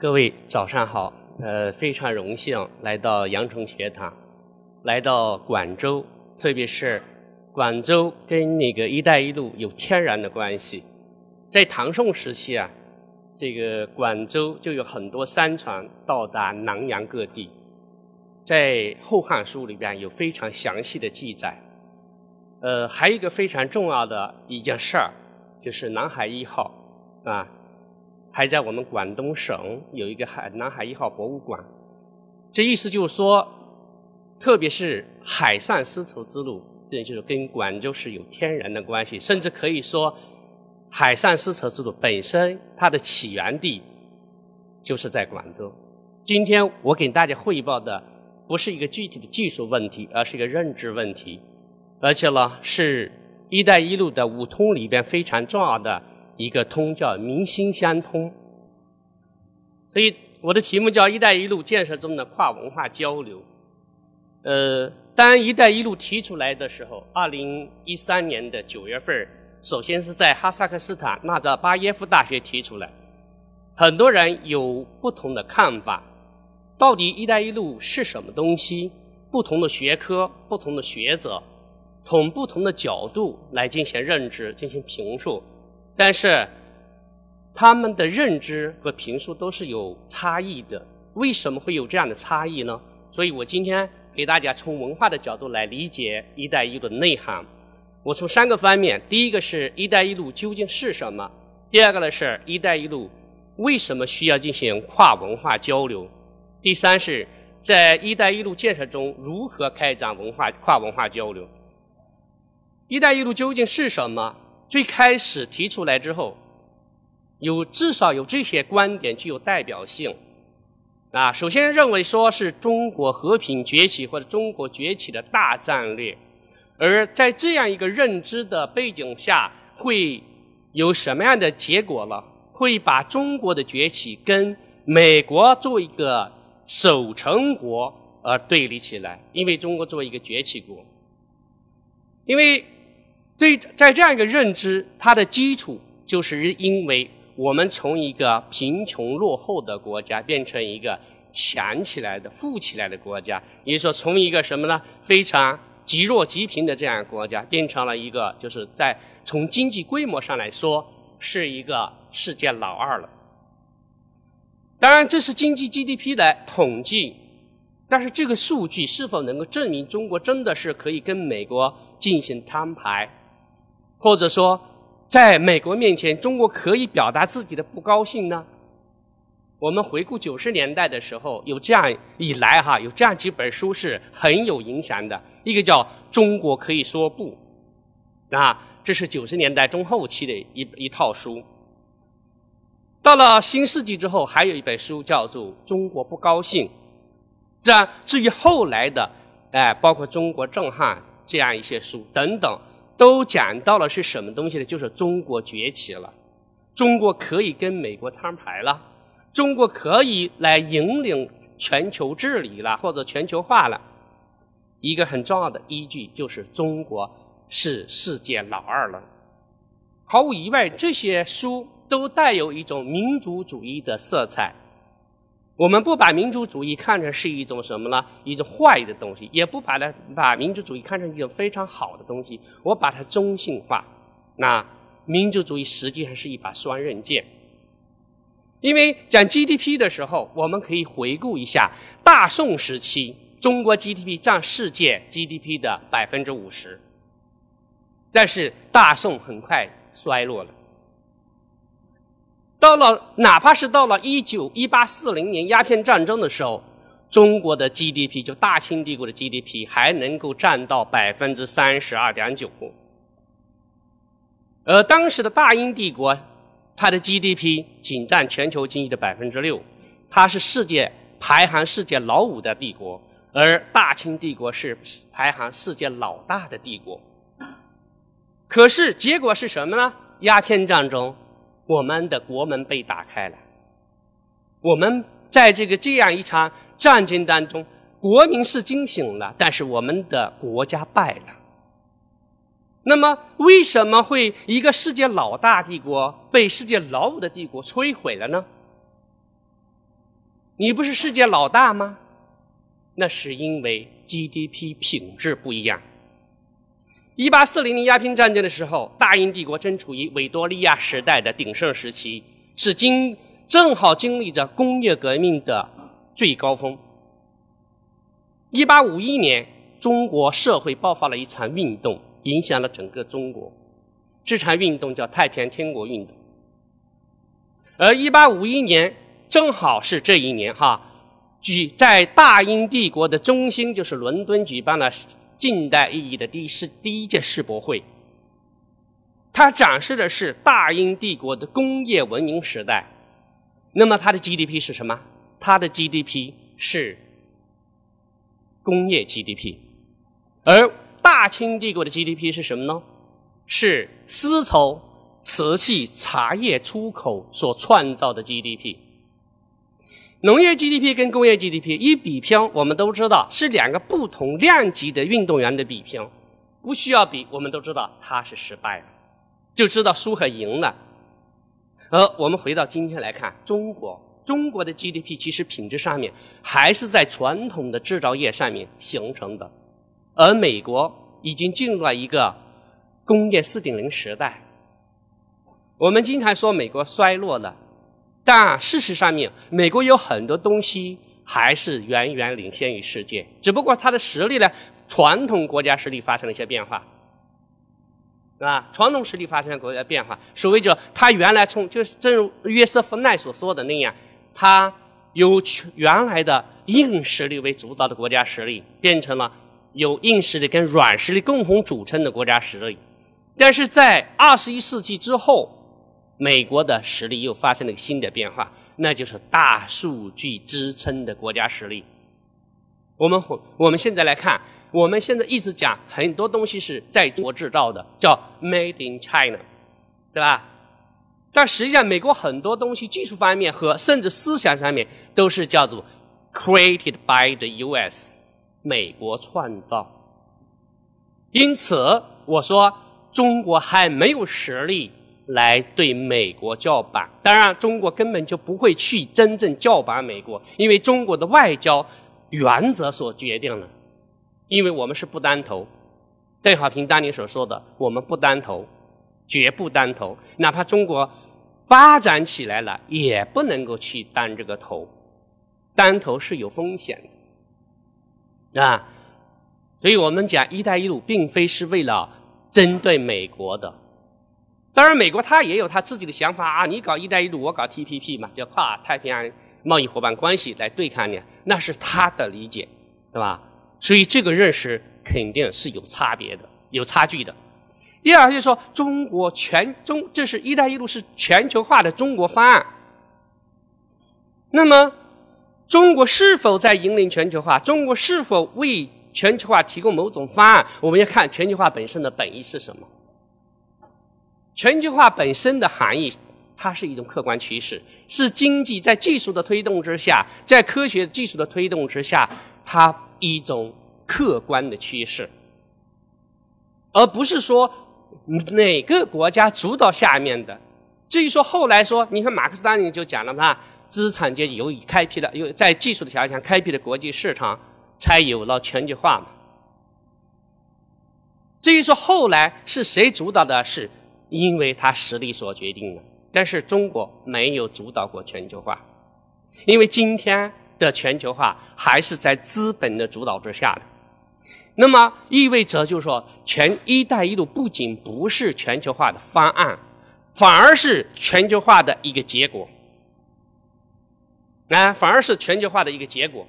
各位早上好，呃，非常荣幸来到羊城学堂，来到广州，特别是广州跟那个“一带一路”有天然的关系。在唐宋时期啊，这个广州就有很多商船到达南洋各地，在《后汉书》里边有非常详细的记载。呃，还有一个非常重要的一件事儿，就是南海一号啊，还在我们广东省有一个海南海一号博物馆。这意思就是说，特别是海上丝绸之路，这就是跟广州市有天然的关系，甚至可以说，海上丝绸之路本身它的起源地就是在广州。今天我给大家汇报的不是一个具体的技术问题，而是一个认知问题。而且呢，是“一带一路”的五通里边非常重要的一个通，叫民心相通。所以我的题目叫“一带一路”建设中的跨文化交流。呃，当“一带一路”提出来的时候，二零一三年的九月份，首先是在哈萨克斯坦纳扎巴耶夫大学提出来，很多人有不同的看法。到底“一带一路”是什么东西？不同的学科、不同的学者。从不同的角度来进行认知、进行评述，但是他们的认知和评述都是有差异的。为什么会有这样的差异呢？所以我今天给大家从文化的角度来理解“一带一路”的内涵。我从三个方面：第一个是“一带一路”究竟是什么；第二个呢是“一带一路”为什么需要进行跨文化交流；第三是在“一带一路”建设中如何开展文化跨文化交流。“一带一路”究竟是什么？最开始提出来之后，有至少有这些观点具有代表性。啊，首先认为说是中国和平崛起或者中国崛起的大战略，而在这样一个认知的背景下，会有什么样的结果呢？会把中国的崛起跟美国作为一个守成国而对立起来，因为中国作为一个崛起国，因为。对，在这样一个认知，它的基础就是因为我们从一个贫穷落后的国家变成一个强起来的、富起来的国家，也就是说，从一个什么呢？非常极弱极贫的这样一个国家，变成了一个就是在从经济规模上来说是一个世界老二了。当然，这是经济 GDP 的统计，但是这个数据是否能够证明中国真的是可以跟美国进行摊牌？或者说，在美国面前，中国可以表达自己的不高兴呢？我们回顾九十年代的时候，有这样以来哈，有这样几本书是很有影响的。一个叫《中国可以说不》，啊，这是九十年代中后期的一一套书。到了新世纪之后，还有一本书叫做《中国不高兴》。这至于后来的，哎，包括《中国震撼》这样一些书等等。都讲到了是什么东西呢？就是中国崛起了，中国可以跟美国摊牌了，中国可以来引领全球治理了，或者全球化了。一个很重要的依据就是中国是世界老二了。毫无疑问，这些书都带有一种民族主义的色彩。我们不把民族主义看成是一种什么呢？一种坏的东西，也不把它把民族主义看成一种非常好的东西。我把它中性化。那民族主义实际上是一把双刃剑。因为讲 GDP 的时候，我们可以回顾一下大宋时期，中国 GDP 占世界 GDP 的百分之五十，但是大宋很快衰落了。到了，哪怕是到了一九一八四零年鸦片战争的时候，中国的 GDP 就大清帝国的 GDP 还能够占到百分之三十二点九。而当时的大英帝国，它的 GDP 仅占全球经济的百分之六，它是世界排行世界老五的帝国，而大清帝国是排行世界老大的帝国。可是结果是什么呢？鸦片战争。我们的国门被打开了，我们在这个这样一场战争当中，国民是惊醒了，但是我们的国家败了。那么，为什么会一个世界老大帝国被世界老五的帝国摧毁了呢？你不是世界老大吗？那是因为 GDP 品质不一样。一八四零年鸦片战争的时候，大英帝国正处于维多利亚时代的鼎盛时期，是经正好经历着工业革命的最高峰。一八五一年，中国社会爆发了一场运动，影响了整个中国。这场运动叫太平天国运动。而一八五一年正好是这一年，哈，举在大英帝国的中心，就是伦敦，举办了。近代意义的第一世第一届世博会，它展示的是大英帝国的工业文明时代。那么它的 GDP 是什么？它的 GDP 是工业 GDP，而大清帝国的 GDP 是什么呢？是丝绸、瓷器、茶叶出口所创造的 GDP。农业 GDP 跟工业 GDP 一比拼，我们都知道是两个不同量级的运动员的比拼，不需要比，我们都知道他是失败了，就知道输和赢了。而我们回到今天来看，中国中国的 GDP 其实品质上面还是在传统的制造业上面形成的，而美国已经进入了一个工业四点零时代。我们经常说美国衰落了。但事实上面，美国有很多东西还是远远领先于世界，只不过它的实力呢，传统国家实力发生了一些变化，是吧？传统实力发生了国家变化，所谓者它原来从就是正如约瑟夫奈所说的那样，它由原来的硬实力为主导的国家实力，变成了由硬实力跟软实力共同组成的国家实力，但是在二十一世纪之后。美国的实力又发生了新的变化，那就是大数据支撑的国家实力。我们我们现在来看，我们现在一直讲很多东西是在中国制造的，叫 Made in China，对吧？但实际上，美国很多东西技术方面和甚至思想上面都是叫做 Created by the U.S. 美国创造。因此，我说中国还没有实力。来对美国叫板，当然中国根本就不会去真正叫板美国，因为中国的外交原则所决定了，因为我们是不单头，邓小平当年所说的，我们不单头，绝不单头，哪怕中国发展起来了，也不能够去单这个头，单头是有风险的，啊，所以我们讲“一带一路”并非是为了针对美国的。当然，美国他也有他自己的想法啊！你搞“一带一路”，我搞 TPP 嘛，叫跨太平洋贸易伙伴关系来对抗你，那是他的理解，对吧？所以这个认识肯定是有差别的，有差距的。第二，就是说中国全中，这是一带一路是全球化的中国方案。那么，中国是否在引领全球化？中国是否为全球化提供某种方案？我们要看全球化本身的本意是什么。全球化本身的含义，它是一种客观趋势，是经济在技术的推动之下，在科学技术的推动之下，它一种客观的趋势，而不是说哪个国家主导下面的。至于说后来说，你看马克思当年就讲了嘛，资产阶级由于开辟了，有在技术的条件下开辟了国际市场，才有了全球化嘛。至于说后来是谁主导的，是。因为它实力所决定的，但是中国没有主导过全球化，因为今天的全球化还是在资本的主导之下的。那么意味着就是说，全“一带一路”不仅不是全球化的方案，反而是全球化的一个结果。啊，反而是全球化的一个结果，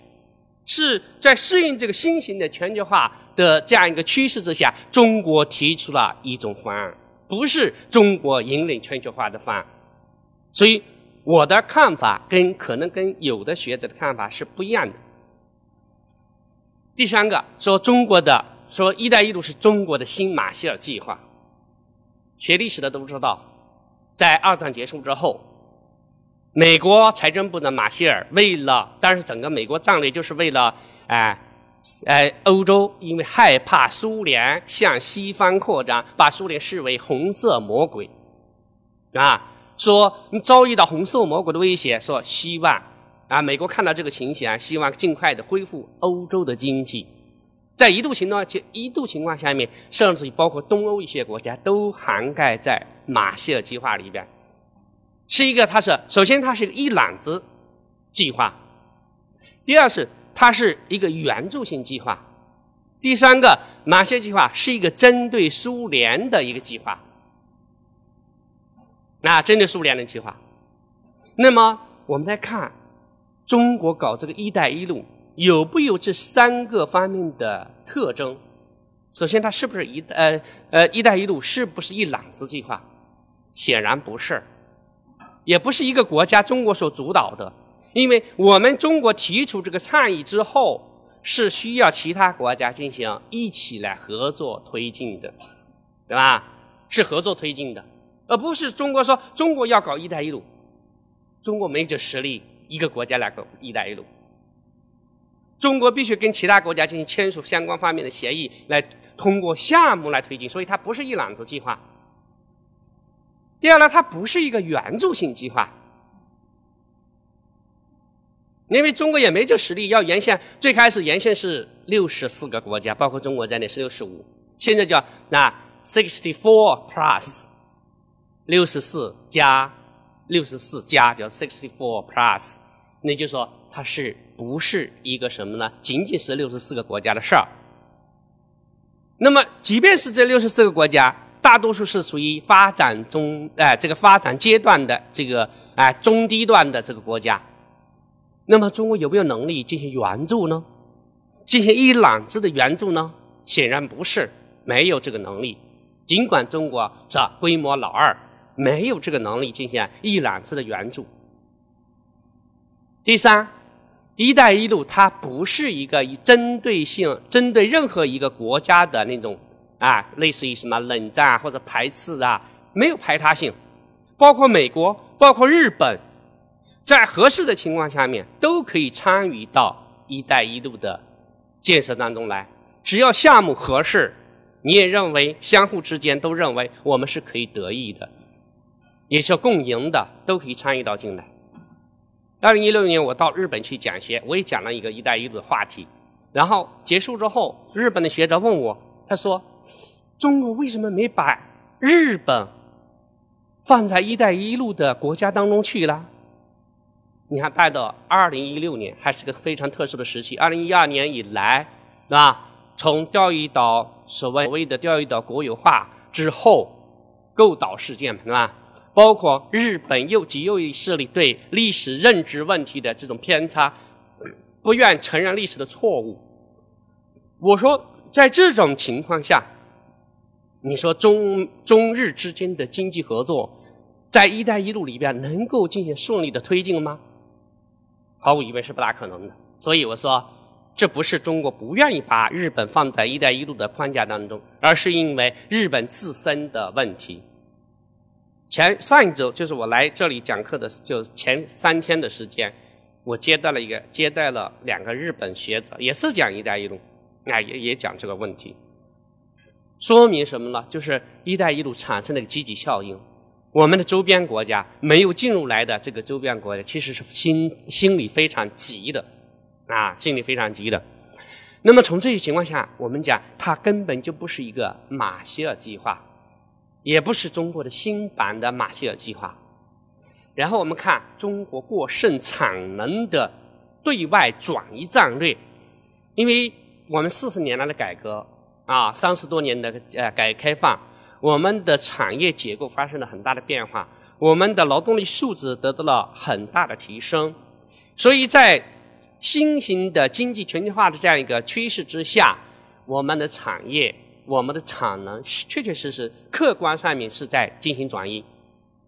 是在适应这个新型的全球化的这样一个趋势之下，中国提出了一种方案。不是中国引领全球化的方案，所以我的看法跟可能跟有的学者的看法是不一样的。第三个说中国的说“一带一路”是中国的新马歇尔计划，学历史的都知道，在二战结束之后，美国财政部的马歇尔为了，但是整个美国战略就是为了哎。哎欧洲因为害怕苏联向西方扩张，把苏联视为红色魔鬼，啊，说你遭遇到红色魔鬼的威胁，说希望啊，美国看到这个情形啊，希望尽快的恢复欧洲的经济。在一度情况下，一度情况下面，甚至包括东欧一些国家都涵盖在马歇尔计划里边，是一个，它是首先它是一个一揽子计划，第二是它是一个援助性计划，第三个马歇计划是一个针对苏联的一个计划，啊，针对苏联的计划。那么我们再看中国搞这个“一带一路”。有不有这三个方面的特征？首先，它是不是一呃呃“一带一路”是不是一揽子计划？显然不是，也不是一个国家中国所主导的。因为我们中国提出这个倡议之后，是需要其他国家进行一起来合作推进的，对吧？是合作推进的，而不是中国说中国要搞“一带一路”，中国没这实力，一个国家来搞“一带一路”。中国必须跟其他国家进行签署相关方面的协议，来通过项目来推进，所以它不是一揽子计划。第二呢，它不是一个援助性计划，因为中国也没这实力，要沿线最开始沿线是六十四个国家，包括中国在内是六十五，现在叫那 sixty four plus，六十四加六十四加叫 sixty four plus，那就说它是。不是一个什么呢？仅仅是六十四个国家的事儿。那么，即便是这六十四个国家，大多数是处于发展中，哎，这个发展阶段的这个哎中低段的这个国家。那么，中国有没有能力进行援助呢？进行一揽子的援助呢？显然不是，没有这个能力。尽管中国是规模老二，没有这个能力进行一揽子的援助。第三。“一带一路”它不是一个以针对性针对任何一个国家的那种啊，类似于什么冷战或者排斥啊，没有排他性。包括美国，包括日本，在合适的情况下面都可以参与到“一带一路”的建设当中来。只要项目合适，你也认为相互之间都认为我们是可以得益的，也是共赢的，都可以参与到进来。二零一六年，我到日本去讲学，我也讲了一个“一带一路”的话题。然后结束之后，日本的学者问我，他说：“中国为什么没把日本放在‘一带一路’的国家当中去了？”你看，待到二零一六年，还是个非常特殊的时期。二零一二年以来，是吧？从钓鱼岛所谓所谓的钓鱼岛国有化之后，构岛事件，是吧？包括日本右极右翼势力对历史认知问题的这种偏差，不愿承认历史的错误。我说，在这种情况下，你说中中日之间的经济合作，在“一带一路”里边能够进行顺利的推进吗？毫无疑问是不大可能的。所以我说，这不是中国不愿意把日本放在“一带一路”的框架当中，而是因为日本自身的问题。前上一周就是我来这里讲课的，就前三天的时间，我接待了一个接待了两个日本学者，也是讲“一带一路”，那，也也讲这个问题，说明什么呢？就是“一带一路”产生的积极效应，我们的周边国家没有进入来的这个周边国家，其实是心心里非常急的，啊，心里非常急的。那么从这些情况下，我们讲它根本就不是一个马歇尔计划。也不是中国的新版的马歇尔计划。然后我们看中国过剩产能的对外转移战略，因为我们四十年来的改革啊，三十多年的呃改革开放，我们的产业结构发生了很大的变化，我们的劳动力素质得到了很大的提升，所以在新型的经济全球化的这样一个趋势之下，我们的产业。我们的产能确确实实客观上面是在进行转移，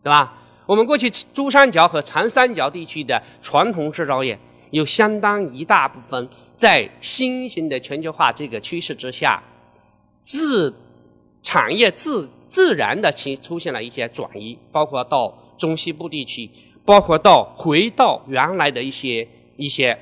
对吧？我们过去珠三角和长三角地区的传统制造业，有相当一大部分在新型的全球化这个趋势之下，自产业自自然的其出现了一些转移，包括到中西部地区，包括到回到原来的一些一些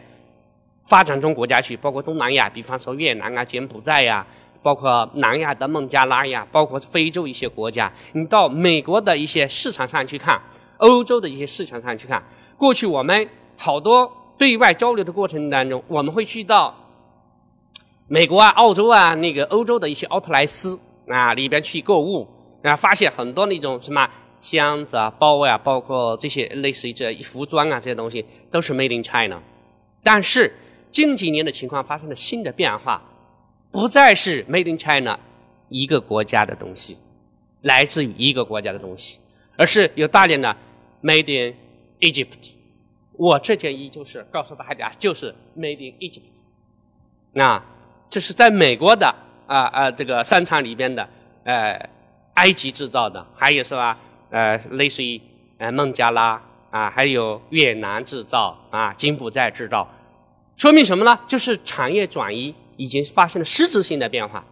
发展中国家去，包括东南亚，比方说越南啊、柬埔寨呀。包括南亚的孟加拉呀，包括非洲一些国家，你到美国的一些市场上去看，欧洲的一些市场上去看，过去我们好多对外交流的过程当中，我们会去到美国啊、澳洲啊、那个欧洲的一些奥特莱斯啊里边去购物，啊，发现很多那种什么箱子啊、包啊，包括这些类似于这服装啊这些东西，都是 Made in China。但是近几年的情况发生了新的变化，不再是 Made in China 一个国家的东西，来自于一个国家的东西，而是有大量的 Made in Egypt。我这件衣就是告诉大家，就是 Made in Egypt。那这是在美国的啊啊这个商场里边的，呃，埃及制造的，还有是吧？呃，类似于呃孟加拉啊，还有越南制造啊，柬埔寨制造，说明什么呢？就是产业转移已经发生了实质性的变化，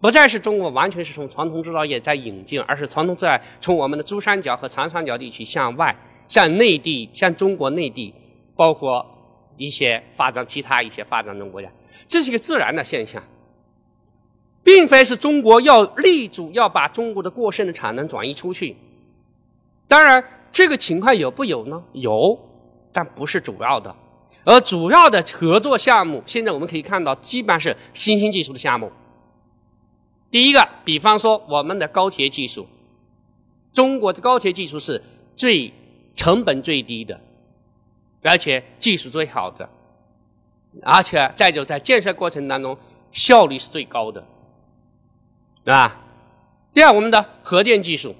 不再是中国完全是从传统制造业在引进，而是传统在从我们的珠三角和长三角地区向外。向内地，向中国内地，包括一些发展其他一些发展中国家，这是一个自然的现象，并非是中国要力主要把中国的过剩的产能转移出去。当然，这个情况有不有呢？有，但不是主要的。而主要的合作项目，现在我们可以看到，基本上是新兴技术的项目。第一个，比方说我们的高铁技术，中国的高铁技术是最。成本最低的，而且技术最好的，而且再就在建设过程当中效率是最高的，对吧？第二，我们的核电技术、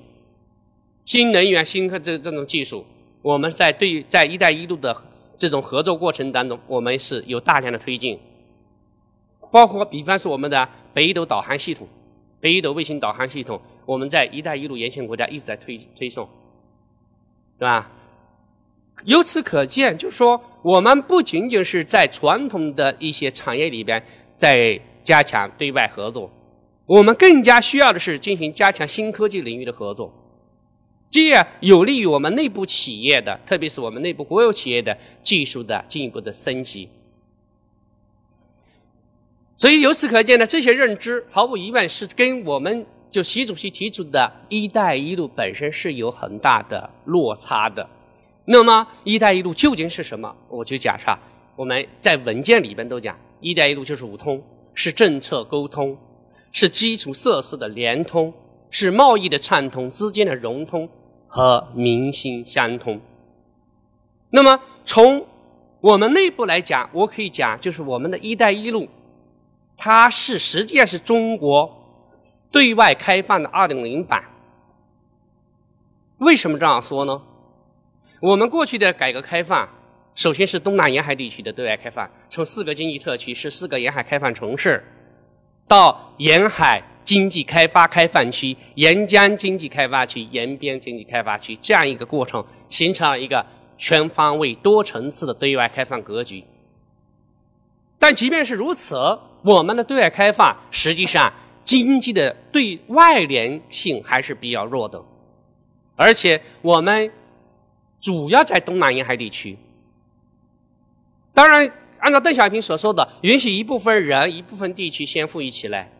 新能源、新科这这种技术，我们在对在“一带一路”的这种合作过程当中，我们是有大量的推进，包括比方说我们的北斗导航系统、北斗卫星导航系统，我们在“一带一路”沿线国家一直在推推送。对吧？由此可见，就是说，我们不仅仅是在传统的一些产业里边在加强对外合作，我们更加需要的是进行加强新科技领域的合作，这样有利于我们内部企业的，特别是我们内部国有企业的技术的进一步的升级。所以，由此可见呢，这些认知毫无疑问是跟我们。就习主席提出的一带一路本身是有很大的落差的。那么，一带一路究竟是什么？我就讲啥？我们在文件里边都讲，一带一路就是五通：是政策沟通，是基础设施的联通，是贸易的畅通、资金的融通和民心相通。那么，从我们内部来讲，我可以讲，就是我们的一带一路，它是实际上是中国。对外开放的二点零版，为什么这样说呢？我们过去的改革开放，首先是东南沿海地区的对外开放，从四个经济特区、是四个沿海开放城市，到沿海经济开发开放区、沿江经济开发区、沿边经济开发区这样一个过程，形成了一个全方位、多层次的对外开放格局。但即便是如此，我们的对外开放实际上。经济的对外联性还是比较弱的，而且我们主要在东南沿海地区。当然，按照邓小平所说的，允许一部分人、一部分地区先富裕起来，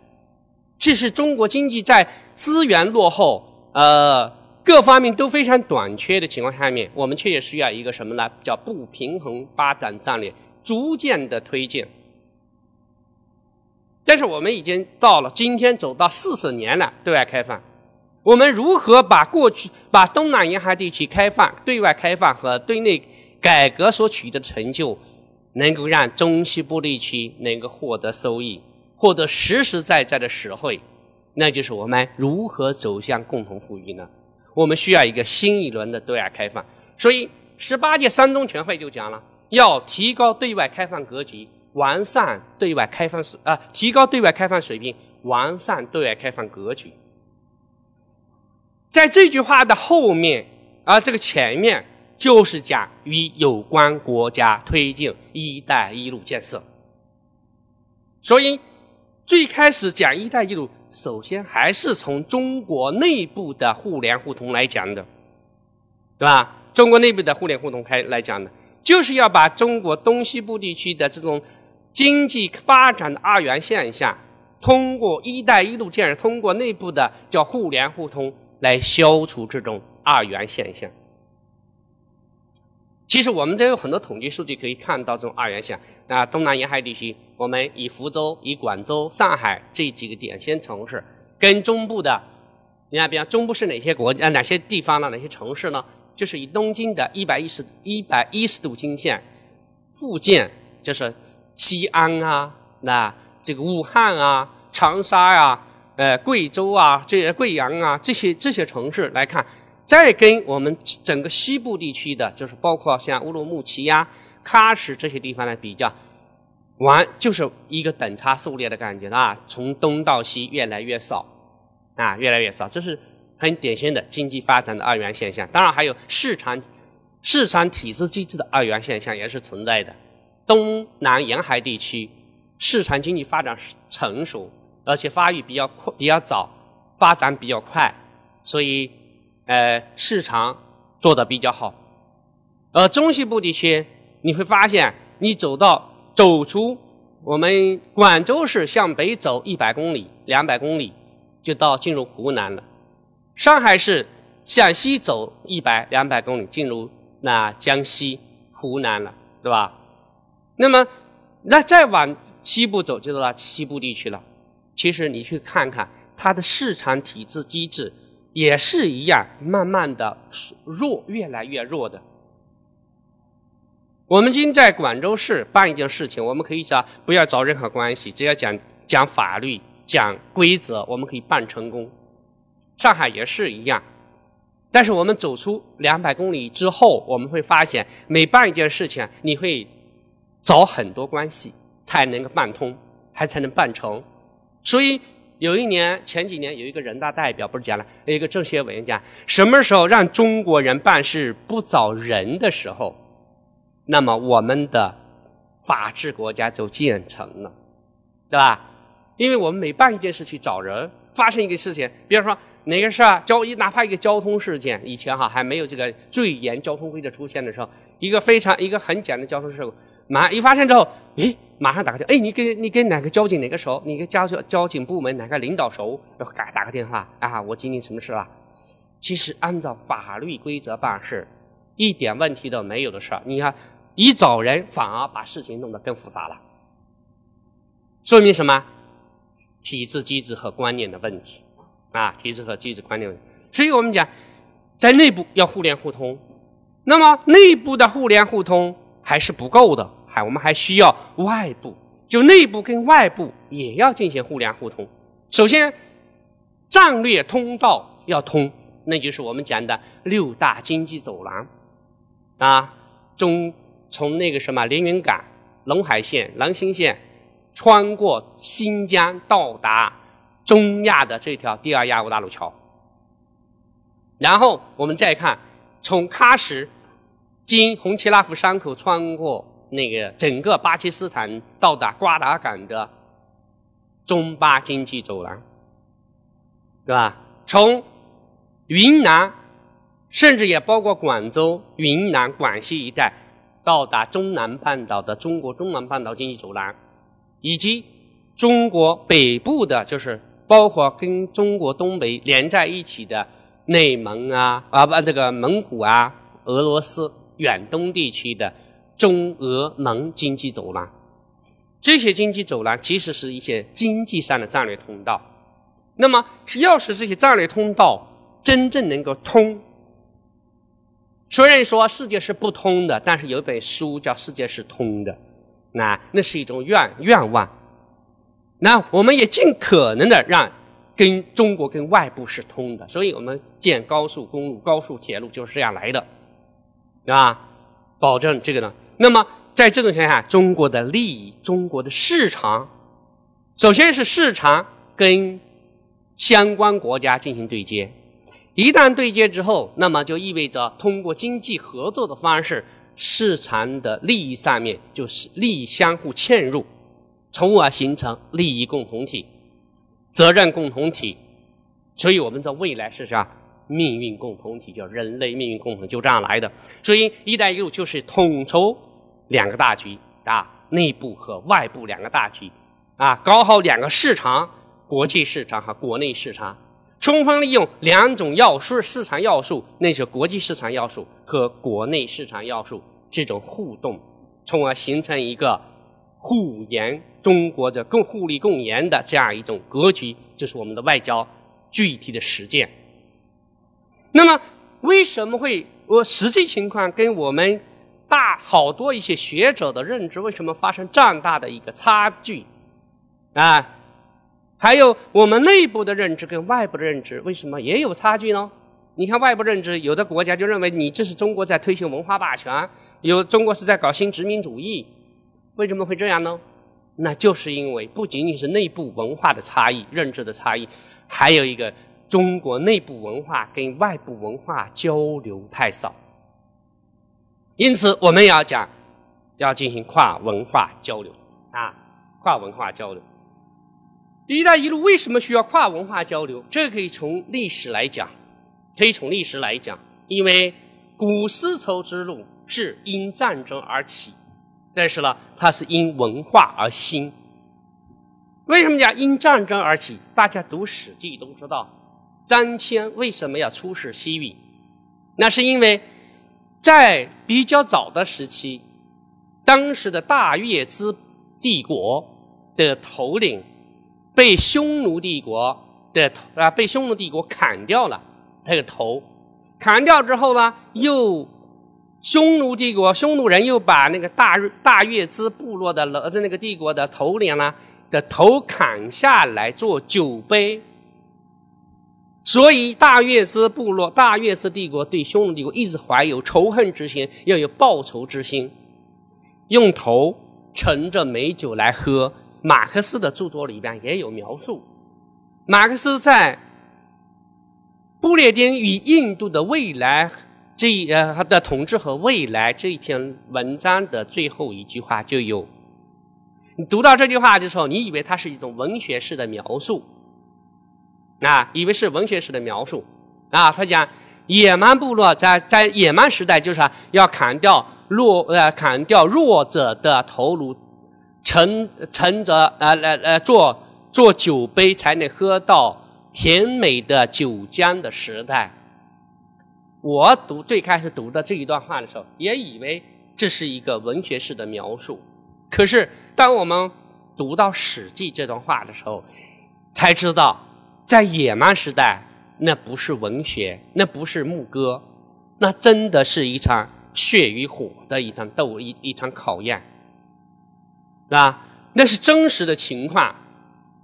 这是中国经济在资源落后、呃各方面都非常短缺的情况下面，我们确实需要一个什么呢？叫不平衡发展战略逐渐的推进。但是我们已经到了今天，走到四十年了，对外开放。我们如何把过去把东南沿海地区开放、对外开放和对内改革所取得的成就，能够让中西部地区能够获得收益，获得实实在在的实惠？那就是我们如何走向共同富裕呢？我们需要一个新一轮的对外开放。所以，十八届三中全会就讲了，要提高对外开放格局。完善对外开放水啊，提高对外开放水平，完善对外开放格局。在这句话的后面啊，这个前面就是讲与有关国家推进“一带一路”建设。所以最开始讲“一带一路”，首先还是从中国内部的互联互通来讲的，对吧？中国内部的互联互通开来讲的，就是要把中国东西部地区的这种。经济发展的二元现象，通过“一带一路”建设，通过内部的叫互联互通来消除这种二元现象。其实我们这有很多统计数据可以看到这种二元线。那东南沿海地区，我们以福州、以广州、上海这几个点线城市，跟中部的，你看，比方中部是哪些国啊哪些地方呢？哪些城市呢？就是以东经的一百一十一百一十度经线附近，就是西安啊，那这个武汉啊、长沙呀、呃贵州啊、这贵阳啊这些这些城市来看。再跟我们整个西部地区的，就是包括像乌鲁木齐呀、喀什这些地方来比较，完就是一个等差数列的感觉啊，从东到西越来越少，啊，越来越少，这是很典型的经济发展的二元现象。当然还有市场市场体制机制的二元现象也是存在的。东南沿海地区市场经济发展成熟，而且发育比较快、比较早，发展比较快，所以。呃，市场做的比较好，而中西部地区，你会发现，你走到走出我们广州市向北走一百公里、两百公里，就到进入湖南了；上海市向西走一百、两百公里，进入那江西、湖南了，对吧？那么，那再往西部走，就到了西部地区了。其实你去看看它的市场体制机制。也是一样，慢慢的弱，越来越弱的。我们今在广州市办一件事情，我们可以讲不要找任何关系，只要讲讲法律、讲规则，我们可以办成功。上海也是一样，但是我们走出两百公里之后，我们会发现每办一件事情，你会找很多关系才能够办通，还才能办成，所以。有一年，前几年有一个人大代表不是讲了，有一个政协委员讲，什么时候让中国人办事不找人的时候，那么我们的法治国家就建成了，对吧？因为我们每办一件事去找人，发生一个事情，比如说哪个事儿交一哪怕一个交通事件，以前哈还没有这个最严交通规则出现的时候，一个非常一个很简单的交通事故，马一发生之后，咦？马上打个电话，哎，你给你给哪个交警哪个熟？你给交交交警部门哪个领导熟？然后打打个电话啊，我经历什么事了？其实按照法律规则办事，一点问题都没有的事儿。你看，一找人反而把事情弄得更复杂了，说明什么？体制机制和观念的问题啊，体制和机制观念问题。所以我们讲，在内部要互联互通，那么内部的互联互通还是不够的。还我们还需要外部，就内部跟外部也要进行互联互通。首先，战略通道要通，那就是我们讲的六大经济走廊啊，中从那个什么连云港、陇海线、兰新线，穿过新疆到达中亚的这条第二亚欧大陆桥。然后我们再看，从喀什经红旗拉夫山口穿过。那个整个巴基斯坦到达瓜达港的中巴经济走廊，对吧？从云南，甚至也包括广州、云南、广西一带，到达中南半岛的中国中南半岛经济走廊，以及中国北部的，就是包括跟中国东北连在一起的内蒙啊啊不，这个蒙古啊、俄罗斯远东地区的。中俄蒙经济走廊，这些经济走廊其实是一些经济上的战略通道。那么，要是这些战略通道真正能够通，虽然说世界是不通的，但是有本书叫《世界是通的》，那那是一种愿愿望。那我们也尽可能的让跟中国跟外部是通的，所以我们建高速公路、高速铁路就是这样来的，啊？保证这个呢。那么，在这种情况下，中国的利益、中国的市场，首先是市场跟相关国家进行对接。一旦对接之后，那么就意味着通过经济合作的方式，市场的利益上面就是利益相互嵌入，从而形成利益共同体、责任共同体。所以，我们的未来是啥？命运共同体，叫人类命运共同体，就这样来的。所以，一带一路就是统筹两个大局啊，内部和外部两个大局啊，搞好两个市场，国际市场和国内市场，充分利用两种要素，市场要素，那是国际市场要素和国内市场要素，这种互动，从而形成一个互研中国的共互利共赢的这样一种格局，这是我们的外交具体的实践。那么，为什么会我实际情况跟我们大好多一些学者的认知为什么发生这样大的一个差距啊？还有我们内部的认知跟外部的认知为什么也有差距呢？你看外部认知，有的国家就认为你这是中国在推行文化霸权，有中国是在搞新殖民主义，为什么会这样呢？那就是因为不仅仅是内部文化的差异、认知的差异，还有一个中国内部文化跟外部文化交流太少。因此，我们要讲要进行跨文化交流啊，跨文化交流。“一带一路”为什么需要跨文化交流？这可以从历史来讲。可以从历史来讲，因为古丝绸之路是因战争而起，但是呢，它是因文化而兴。为什么讲因战争而起？大家读《史记》都知道，张骞为什么要出使西域？那是因为在比较早的时期，当时的大月支帝国的头领被匈奴帝国的啊被匈奴帝国砍掉了。他的头砍掉之后呢，又匈奴帝国匈奴人又把那个大大月支部落的的那个帝国的头领呢的头砍下来做酒杯，所以大月氏部落大月氏帝国对匈奴帝国一直怀有仇恨之心，要有报仇之心，用头盛着美酒来喝。马克思的著作里边也有描述，马克思在。布列颠与印度的未来这一呃他的统治和未来这一篇文章的最后一句话就有，你读到这句话的时候，你以为它是一种文学式的描述，啊，以为是文学史的描述，啊，他讲野蛮部落在在野蛮时代就是要砍掉弱呃砍掉弱者的头颅，盛盛着呃呃呃做做酒杯才能喝到。甜美的酒浆的时代，我读最开始读的这一段话的时候，也以为这是一个文学式的描述。可是，当我们读到《史记》这段话的时候，才知道，在野蛮时代，那不是文学，那不是牧歌，那真的是一场血与火的一场斗，一一场考验，是吧？那是真实的情况。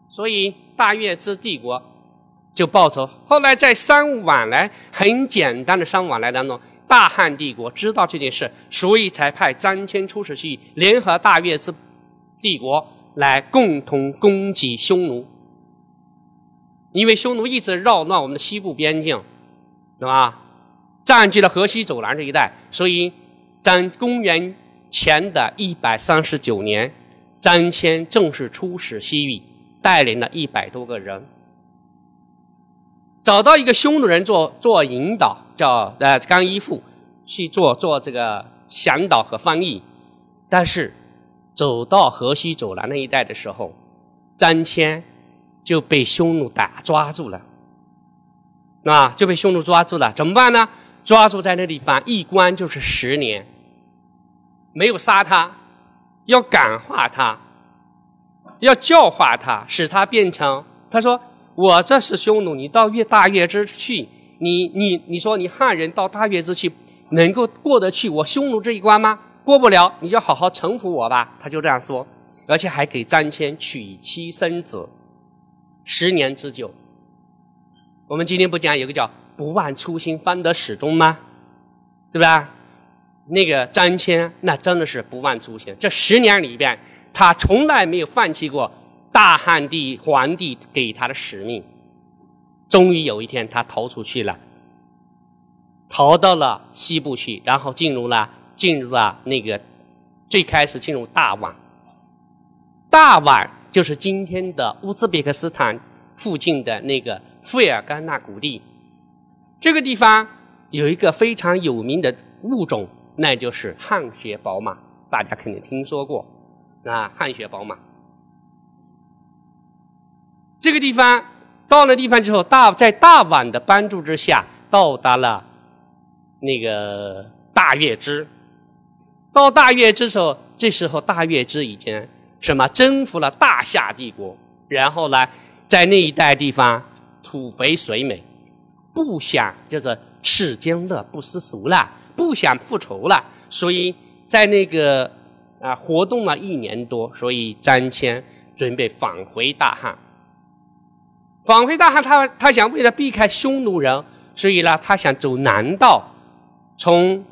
所以，大月之帝国。就报仇。后来在商务往来很简单的商务往来当中，大汉帝国知道这件事，所以才派张骞出使西域，联合大月之帝国来共同攻击匈奴。因为匈奴一直扰乱我们的西部边境，是吧？占据了河西走廊这一带，所以在公元前的一百三十九年，张骞正式出使西域，带领了一百多个人。找到一个匈奴人做做引导，叫呃刚一父去做做这个向导和翻译，但是走到河西走廊那一带的时候，张骞就被匈奴打抓住了，啊就被匈奴抓住了，怎么办呢？抓住在那地方一关就是十年，没有杀他，要感化他，要教化他，使他变成他说。我这是匈奴，你到越大月之去，你你你说你汉人到大月之去能够过得去我匈奴这一关吗？过不了，你就好好臣服我吧。他就这样说，而且还给张骞娶妻生子，十年之久。我们今天不讲有个叫“不忘初心，方得始终”吗？对吧？那个张骞那真的是不忘初心，这十年里边他从来没有放弃过。大汉帝皇帝给他的使命，终于有一天他逃出去了，逃到了西部去，然后进入了进入了那个最开始进入大宛，大宛就是今天的乌兹别克斯坦附近的那个费尔干纳谷地，这个地方有一个非常有名的物种，那就是汗血宝马，大家肯定听说过啊，汗血宝马。这个地方到了地方之后，大在大宛的帮助之下，到达了那个大月支。到大月之时候，这时候大月之已经什么征服了大夏帝国，然后呢，在那一带地方土肥水美，不想就是世间乐不思蜀了，不想复仇了，所以在那个啊活动了一年多，所以张骞准备返回大汉。返回大汉，他他想为了避开匈奴人，所以呢，他想走南道，从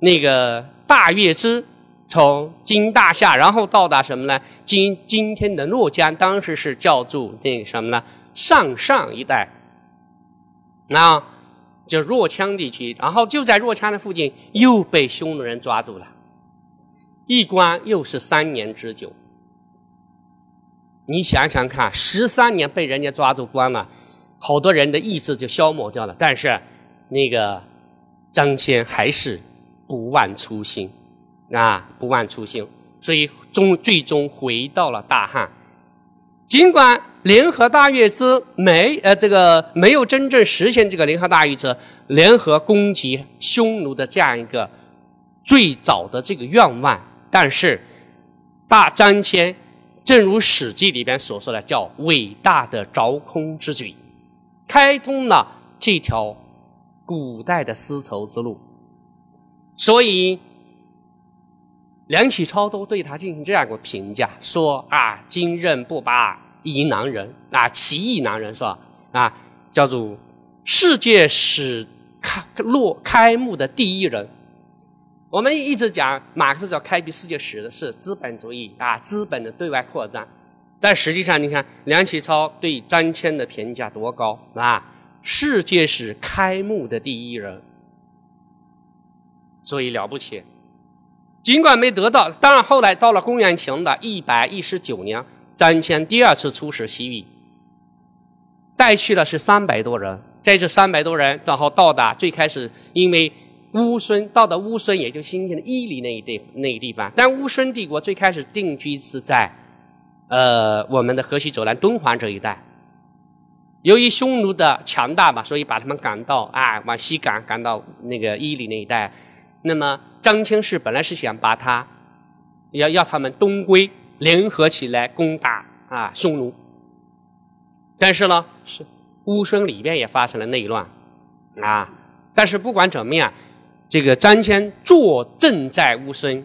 那个大月支，从金大夏，然后到达什么呢？今今天的洛江，当时是叫做那个什么呢？上上一带，那，就若羌地区，然后就在若羌的附近，又被匈奴人抓住了，一关又是三年之久。你想想看，十三年被人家抓住关了，好多人的意志就消磨掉了。但是，那个张骞还是不忘初心，啊，不忘初心，所以终最终回到了大汉。尽管联合大月之没呃这个没有真正实现这个联合大月之联合攻击匈奴的这样一个最早的这个愿望，但是大张骞。正如《史记》里边所说的，叫伟大的凿空之举，开通了这条古代的丝绸之路。所以，梁启超都对他进行这样一个评价：说啊，今任不拔一男人啊，奇异男人是吧？啊，叫做世界史开落开幕的第一人。我们一直讲马克思要开辟世界史的是资本主义啊，资本的对外扩张。但实际上，你看梁启超对张骞的评价多高啊！世界史开幕的第一人，所以了不起。尽管没得到，当然后来到了公元前的一百一十九年，张骞第二次出使西域，带去了是三百多人。在这三百多人，然后到达最开始，因为。乌孙到的乌孙，也就今天的伊犁那一地那个地方。但乌孙帝国最开始定居是在，呃，我们的河西走廊敦煌这一带。由于匈奴的强大嘛，所以把他们赶到啊，往西赶，赶到那个伊犁那一带。那么张骞是本来是想把他，要要他们东归，联合起来攻打啊匈奴。但是呢，是乌孙里边也发生了内乱，啊，但是不管怎么样。这个张骞坐镇在乌孙，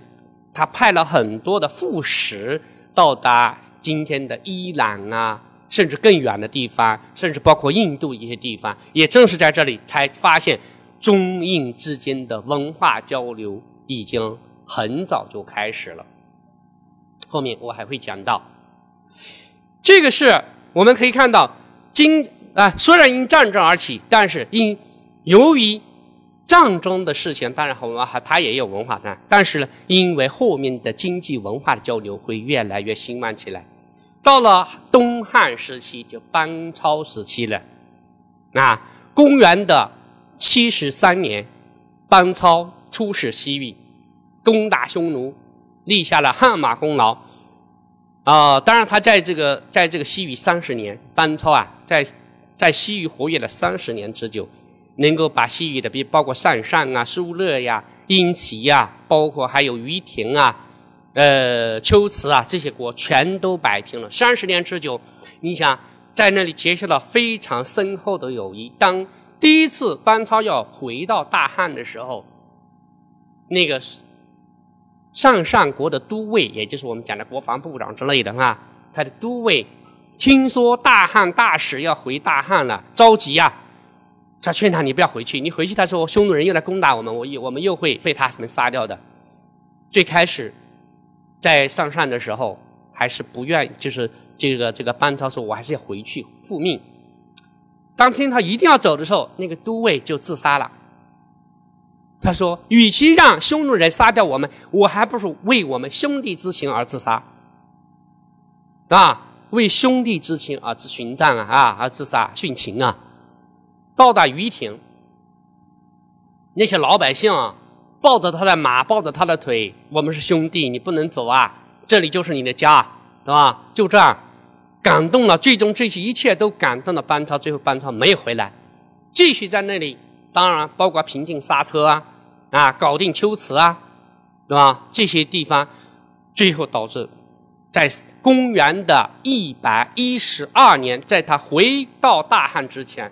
他派了很多的副使到达今天的伊朗啊，甚至更远的地方，甚至包括印度一些地方。也正是在这里，才发现中印之间的文化交流已经很早就开始了。后面我还会讲到，这个是我们可以看到，今啊虽然因战争而起，但是因由于。战争的事情，当然我们还它也有文化但，但是呢，因为后面的经济文化的交流会越来越兴旺起来。到了东汉时期，就班超时期了。啊，公元的七十三年，班超出使西域，攻打匈奴，立下了汗马功劳。啊，当然他在这个在这个西域三十年，班超啊，在在西域活跃了三十年之久。能够把西域的，比包括鄯善啊、苏勒呀、殷齐呀，包括还有于庭啊、呃龟兹啊这些国，全都摆平了。三十年之久，你想在那里结下了非常深厚的友谊。当第一次班超要回到大汉的时候，那个上上国的都尉，也就是我们讲的国防部长之类的啊，他的都尉听说大汉大使要回大汉了，着急呀。他劝他：“你不要回去，你回去，他说匈奴人又来攻打我们，我又我们又会被他们杀掉的。”最开始在上上的时候，还是不愿，就是这个这个班超说：“我还是要回去复命。”当听他一定要走的时候，那个都尉就自杀了。他说：“与其让匈奴人杀掉我们，我还不如为我们兄弟之情而自杀。”啊，为兄弟之情而自殉葬啊啊，而自杀殉情啊。到达于庭，那些老百姓啊，抱着他的马，抱着他的腿，我们是兄弟，你不能走啊！这里就是你的家，对吧？就这样，感动了。最终，这些一切都感动了班超。最后，班超没有回来，继续在那里。当然，包括平定刹车啊，啊，搞定秋瓷啊，对吧？这些地方最后导致在公元的一百一十二年，在他回到大汉之前，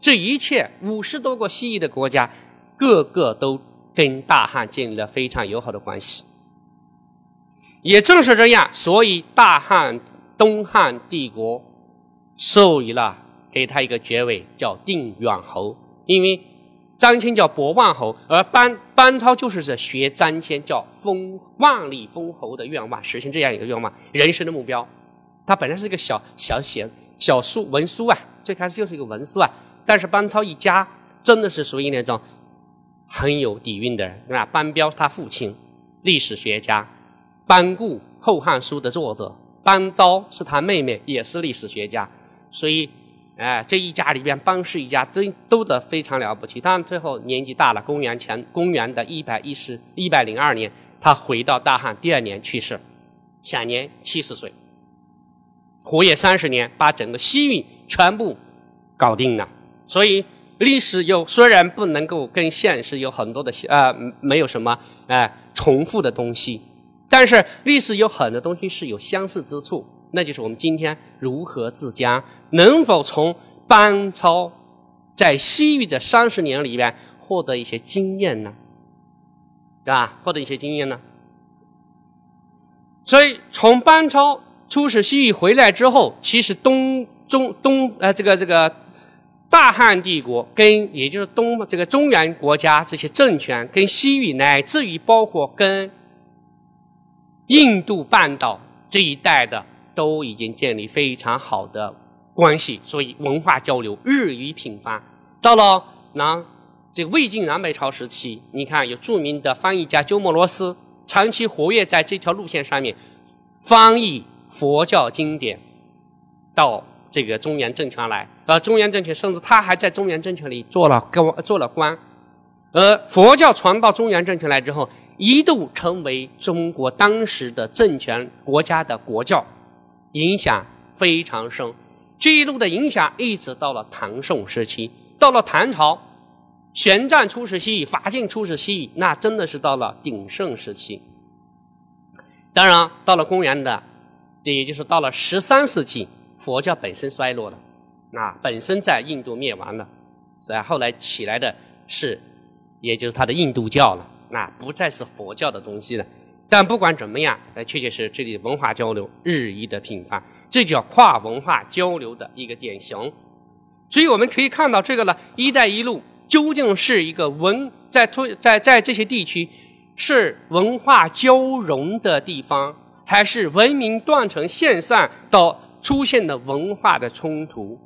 这一切五十多个西域的国家，个个都跟大汉建立了非常友好的关系。也正是这样，所以大汉东汉帝国授予了给他一个爵位，叫定远侯。因为张骞叫博望侯，而班班超就是在学张骞叫封万里封侯的愿望，实现这样一个愿望，人生的目标。他本来是一个小小写小书文书啊，最开始就是一个文书啊。但是班超一家真的是属于那种很有底蕴的人，啊。班彪他父亲，历史学家。班固《后汉书》的作者，班昭是他妹妹，也是历史学家，所以，哎，这一家里边，班氏一家都都得非常了不起。当然，最后年纪大了，公元前公元的一百一十一百零二年，他回到大汉，第二年去世，享年七十岁。活跃三十年，把整个西域全部搞定了。所以，历史有虽然不能够跟现实有很多的呃，没有什么哎重复的东西。但是历史有很多东西是有相似之处，那就是我们今天如何自家能否从班超在西域的三十年里边获得一些经验呢？对吧？获得一些经验呢？所以从班超出使西域回来之后，其实东中东呃这个这个大汉帝国跟也就是东这个中原国家这些政权跟西域乃至于包括跟印度半岛这一带的都已经建立非常好的关系，所以文化交流日益频繁。到了南这个魏晋南北朝时期，你看有著名的翻译家鸠摩罗什，长期活跃在这条路线上面，翻译佛教经典到这个中原政权来。而中原政权甚至他还在中原政权里做了官，做了官。而佛教传到中原政权来之后。一度成为中国当时的政权国家的国教，影响非常深。这一路的影响一直到了唐宋时期，到了唐朝，玄奘出使西域，法性出使西域，那真的是到了鼎盛时期。当然，到了公元的，也就是到了十三世纪，佛教本身衰落了，啊，本身在印度灭亡了，所以后来起来的是，也就是它的印度教了。那不再是佛教的东西了，但不管怎么样，呃，确确实这里文化交流日益的频繁，这叫跨文化交流的一个典型。所以我们可以看到，这个呢，“一带一路”究竟是一个文在推在在这些地区是文化交融的地方，还是文明断层线上到出现的文化的冲突？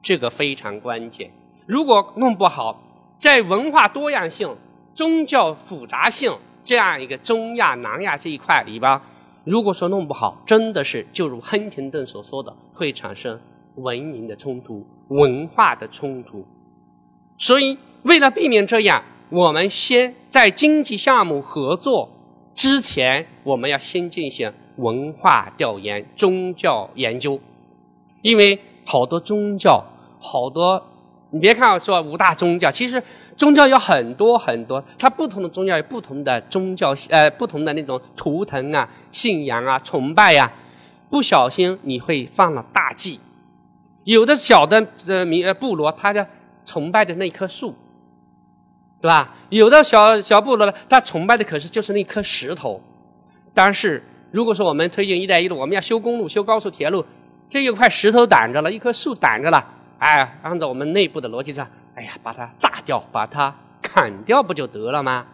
这个非常关键。如果弄不好，在文化多样性。宗教复杂性这样一个中亚、南亚这一块里边，如果说弄不好，真的是就如亨廷顿所说的，会产生文明的冲突、文化的冲突。所以，为了避免这样，我们先在经济项目合作之前，我们要先进行文化调研、宗教研究，因为好多宗教，好多你别看我说五大宗教，其实。宗教有很多很多，它不同的宗教有不同的宗教，呃，不同的那种图腾啊、信仰啊、崇拜呀。不小心你会犯了大忌。有的小的呃民呃部落，他的崇拜的那棵树，对吧？有的小小部落呢，他崇拜的可是就是那颗石头。但是如果说我们推进“一带一路”，我们要修公路、修高速铁路，这一块石头挡着了，一棵树挡着了，哎，按照我们内部的逻辑上。哎呀，把它炸掉，把它砍掉，不就得了吗？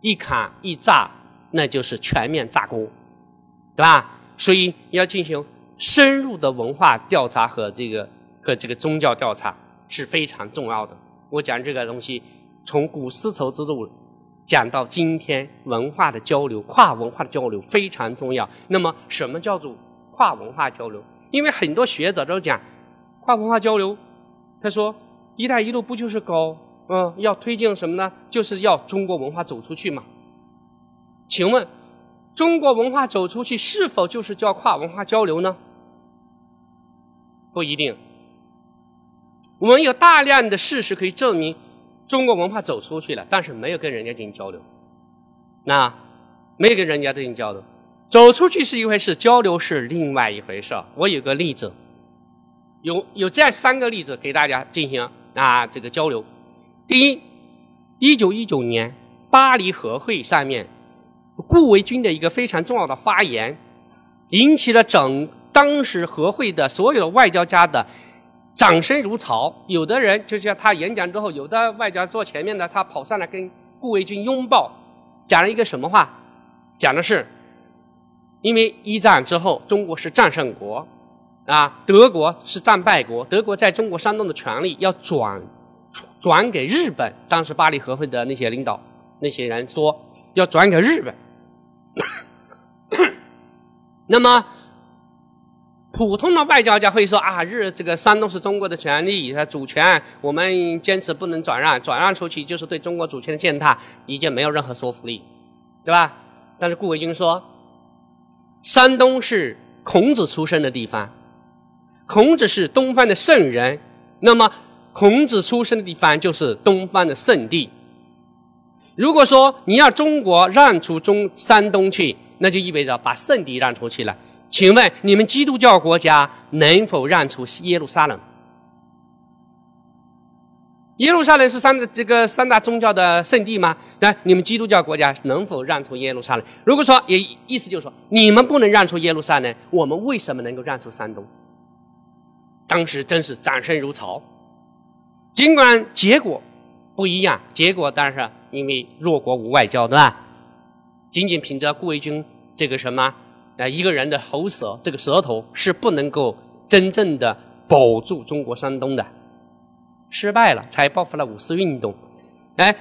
一砍一炸，那就是全面炸锅，对吧？所以要进行深入的文化调查和这个和这个宗教调查是非常重要的。我讲这个东西，从古丝绸之路讲到今天，文化的交流、跨文化的交流非常重要。那么，什么叫做跨文化交流？因为很多学者都讲跨文化交流，他说。“一带一路”不就是搞嗯，要推进什么呢？就是要中国文化走出去嘛。请问，中国文化走出去是否就是叫跨文化交流呢？不一定。我们有大量的事实可以证明，中国文化走出去了，但是没有跟人家进行交流。那没有跟人家进行交流，走出去是一回事，交流是另外一回事。我有个例子，有有这样三个例子给大家进行啊这个交流。第一，一九一九年巴黎和会上面，顾维钧的一个非常重要的发言，引起了整当时和会的所有的外交家的掌声如潮。有的人就像他演讲之后，有的外交坐前面的，他跑上来跟顾维钧拥抱，讲了一个什么话？讲的是，因为一战之后中国是战胜国，啊，德国是战败国，德国在中国山东的权利要转。转给日本，当时巴黎和会的那些领导，那些人说要转给日本。那么，普通的外交家会说啊，日这个山东是中国的权利，主权我们坚持不能转让，转让出去就是对中国主权的践踏，已经没有任何说服力，对吧？但是顾维钧说，山东是孔子出生的地方，孔子是东方的圣人，那么。孔子出生的地方就是东方的圣地。如果说你要中国让出中山东去，那就意味着把圣地让出去了。请问你们基督教国家能否让出耶路撒冷？耶路撒冷是三这个三大宗教的圣地吗？那你们基督教国家能否让出耶路撒冷？如果说也意思就是说你们不能让出耶路撒冷，我们为什么能够让出山东？当时真是掌声如潮。尽管结果不一样，结果当然是因为弱国无外交，对吧？仅仅凭着顾维钧这个什么啊一个人的喉舌，这个舌头是不能够真正的保住中国山东的，失败了，才爆发了五四运动。哎，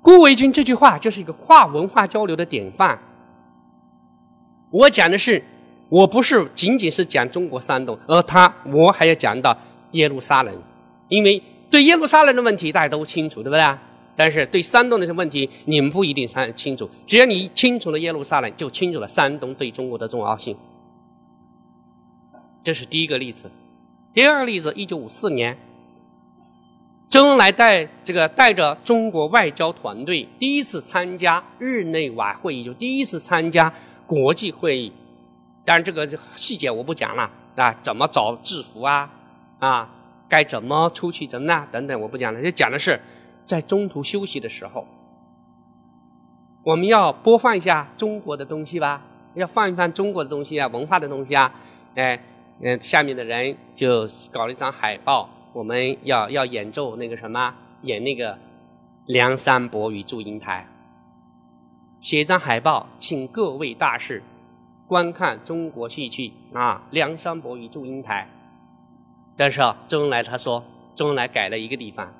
顾维钧这句话就是一个跨文化交流的典范。我讲的是，我不是仅仅是讲中国山东，而他我还要讲到耶路撒冷，因为。对耶路撒冷的问题大家都清楚，对不对？但是对山东的这些问题，你们不一定三清楚。只要你清楚了耶路撒冷，就清楚了山东对中国的重要性。这是第一个例子。第二个例子，一九五四年，周恩来带这个带着中国外交团队第一次参加日内瓦会议，就第一次参加国际会议。当然，这个细节我不讲了啊，怎么找制服啊，啊。该怎么出去怎么等等，我不讲了，就讲的是在中途休息的时候，我们要播放一下中国的东西吧，要放一放中国的东西啊，文化的东西啊，哎，嗯，下面的人就搞了一张海报，我们要要演奏那个什么，演那个《梁山伯与祝英台》，写一张海报，请各位大师观看中国戏曲啊，《梁山伯与祝英台》。但是啊，周恩来他说，周恩来改了一个地方，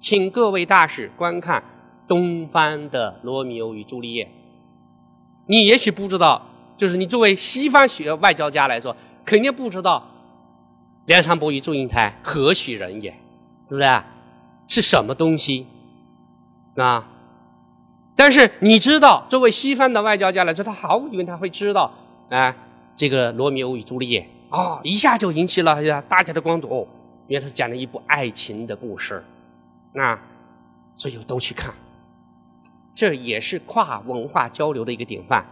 请各位大使观看东方的罗密欧与朱丽叶。你也许不知道，就是你作为西方学外交家来说，肯定不知道梁山伯与祝英台何许人也，对不对？是什么东西啊？但是你知道，作为西方的外交家来说，他毫无疑问他会知道啊，这个罗密欧与朱丽叶。啊，一下就引起了大家的关注哦，原来是讲了一部爱情的故事，啊，所以都去看，这也是跨文化交流的一个典范。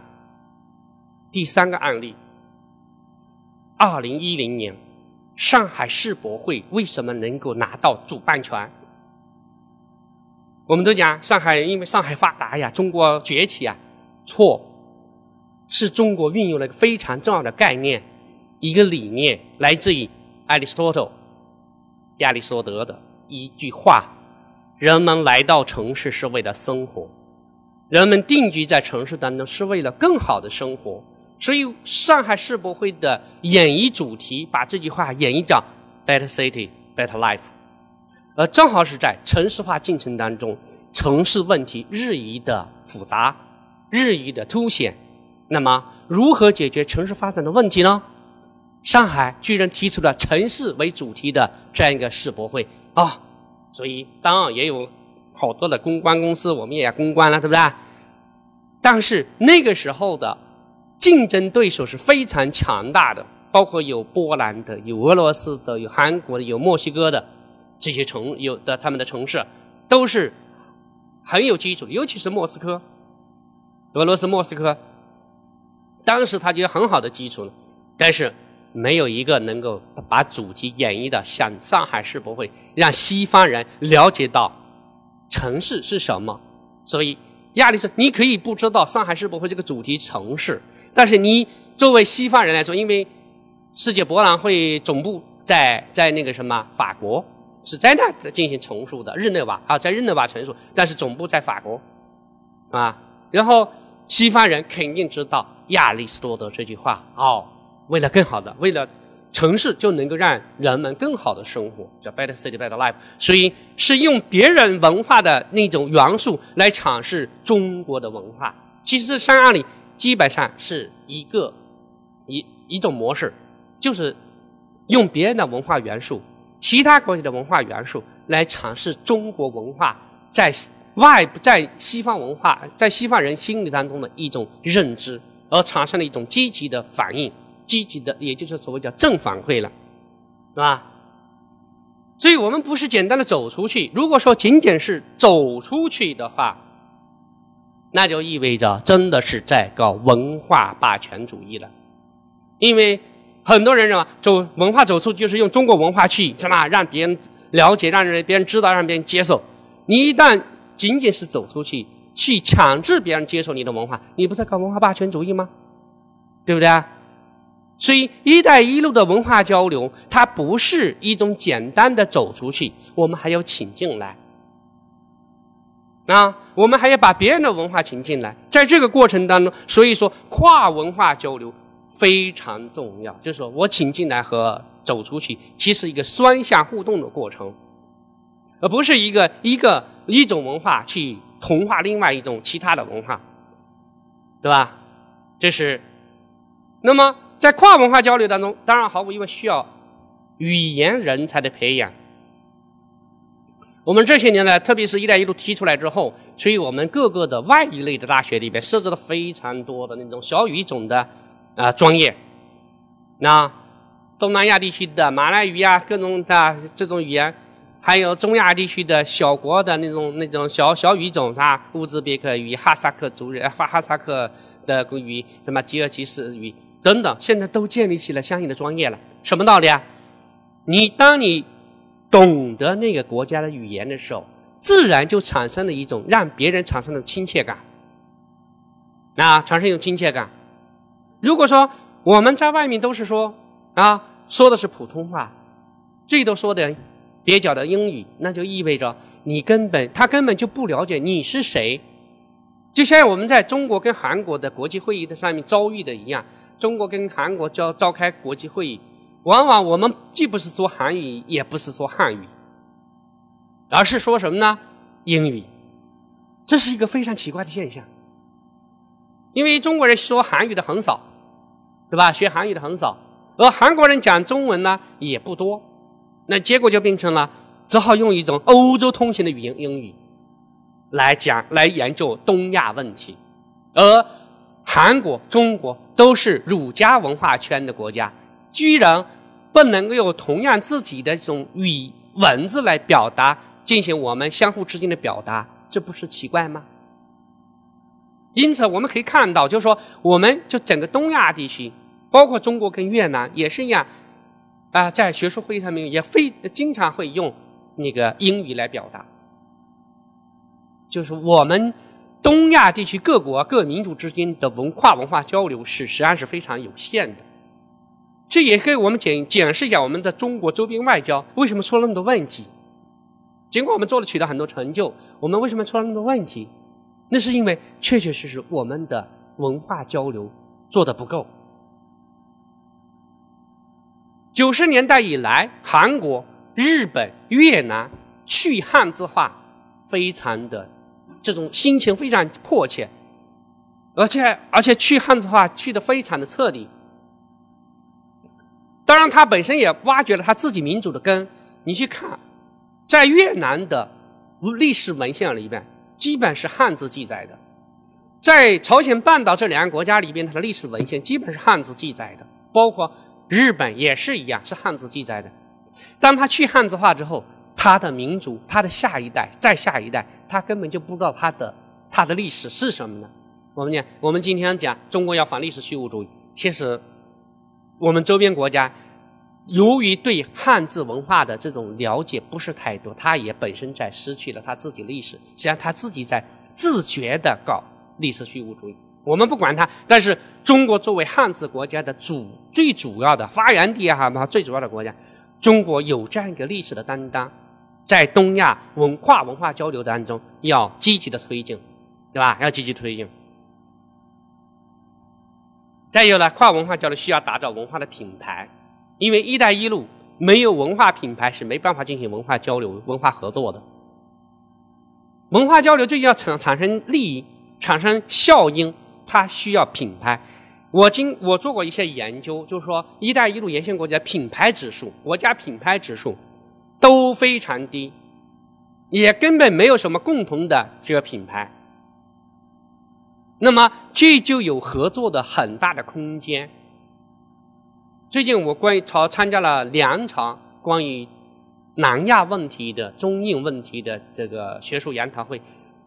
第三个案例，二零一零年上海世博会为什么能够拿到主办权？我们都讲上海，因为上海发达呀，中国崛起啊，错，是中国运用了一个非常重要的概念。一个理念来自于亚里士多德，亚里士多德的一句话：人们来到城市是为了生活，人们定居在城市当中是为了更好的生活。所以，上海世博会的演绎主题把这句话演绎叫 “better city, better life”，而正好是在城市化进程当中，城市问题日益的复杂，日益的凸显。那么，如何解决城市发展的问题呢？上海居然提出了城市为主题的这样一个世博会啊，所以当然也有好多的公关公司，我们也要公关了，对不对？但是那个时候的竞争对手是非常强大的，包括有波兰的、有俄罗斯的、有韩国的、有墨西哥的这些城，有的他们的城市都是很有基础的，尤其是莫斯科。俄罗斯莫斯科，当时他就有很好的基础了，但是没有一个能够把主题演绎的像上海世博会，让西方人了解到城市是什么。所以亚历斯，你可以不知道上海世博会这个主题城市，但是你作为西方人来说，因为世界博览会总部在在那个什么法国，是在那进行重塑的日内瓦啊，在日内瓦重塑，但是总部在法国啊，然后。西方人肯定知道亚里士多德这句话哦，为了更好的，为了城市就能够让人们更好的生活，叫 better city better life。所以是用别人文化的那种元素来尝试中国的文化。其实三案里基本上是一个一一种模式，就是用别人的文化元素、其他国家的文化元素来尝试中国文化在。外在西方文化，在西方人心理当中的一种认知，而产生了一种积极的反应，积极的，也就是所谓叫正反馈了，是吧？所以我们不是简单的走出去。如果说仅仅是走出去的话，那就意味着真的是在搞文化霸权主义了。因为很多人认为走文化走出就是用中国文化去什么让别人了解，让人别人知道，让别人接受。你一旦仅仅是走出去，去强制别人接受你的文化，你不在搞文化霸权主义吗？对不对啊？所以“一带一路”的文化交流，它不是一种简单的走出去，我们还要请进来。啊，我们还要把别人的文化请进来，在这个过程当中，所以说跨文化交流非常重要。就是说我请进来和走出去，其实一个双向互动的过程，而不是一个一个。一种文化去同化另外一种其他的文化，对吧？这是。那么在跨文化交流当中，当然毫无疑问需要语言人才的培养。我们这些年来，特别是一带一路提出来之后，所以我们各个的外语类的大学里边设置了非常多的那种小语种的啊专业。那东南亚地区的马来语呀，各种的这种语言。还有中亚地区的小国的那种那种小小语种啊，乌兹别克语、哈萨克族人、哈哈萨克的语、什么吉尔吉斯语等等，现在都建立起了相应的专业了。什么道理啊？你当你懂得那个国家的语言的时候，自然就产生了一种让别人产生的亲切感。啊，产生一种亲切感。如果说我们在外面都是说啊，说的是普通话，最多说的。蹩脚的英语，那就意味着你根本他根本就不了解你是谁，就像我们在中国跟韩国的国际会议的上面遭遇的一样，中国跟韩国召召开国际会议，往往我们既不是说韩语，也不是说汉语，而是说什么呢？英语，这是一个非常奇怪的现象，因为中国人说韩语的很少，对吧？学韩语的很少，而韩国人讲中文呢也不多。那结果就变成了，只好用一种欧洲通行的语言英语来讲、来研究东亚问题。而韩国、中国都是儒家文化圈的国家，居然不能够有同样自己的这种语文字来表达，进行我们相互之间的表达，这不是奇怪吗？因此，我们可以看到，就是说，我们就整个东亚地区，包括中国跟越南也是一样。啊，在学术会议上面也非经常会用那个英语来表达，就是我们东亚地区各国各民族之间的文化文化交流是实际上是非常有限的。这也可以我们检检视一下我们的中国周边外交为什么出了那么多问题。尽管我们做了取得很多成就，我们为什么出了那么多问题？那是因为确确实实我们的文化交流做的不够。九十年代以来，韩国、日本、越南去汉字化，非常的这种心情非常迫切，而且而且去汉字化去的非常的彻底。当然，他本身也挖掘了他自己民主的根。你去看，在越南的历史文献里边，基本是汉字记载的；在朝鲜半岛这两个国家里边，它的历史文献基本是汉字记载的，包括。日本也是一样，是汉字记载的。当他去汉字化之后，他的民族、他的下一代、再下一代，他根本就不知道他的他的历史是什么呢？我们讲，我们今天讲中国要反历史虚无主义，其实我们周边国家由于对汉字文化的这种了解不是太多，他也本身在失去了他自己历史，实际上他自己在自觉的搞历史虚无主义。我们不管他，但是中国作为汉字国家的主最主要的发源地啊，最主要的国家，中国有这样一个历史的担当，在东亚文化文化交流当中要积极的推进，对吧？要积极推进。再有呢，跨文化交流需要打造文化的品牌，因为“一带一路”没有文化品牌是没办法进行文化交流、文化合作的。文化交流就要产产生利益、产生效应，它需要品牌。我经我做过一些研究，就是说“一带一路”沿线国家品牌指数、国家品牌指数都非常低，也根本没有什么共同的这个品牌。那么这就有合作的很大的空间。最近我关于朝参加了两场关于南亚问题的、中印问题的这个学术研讨会，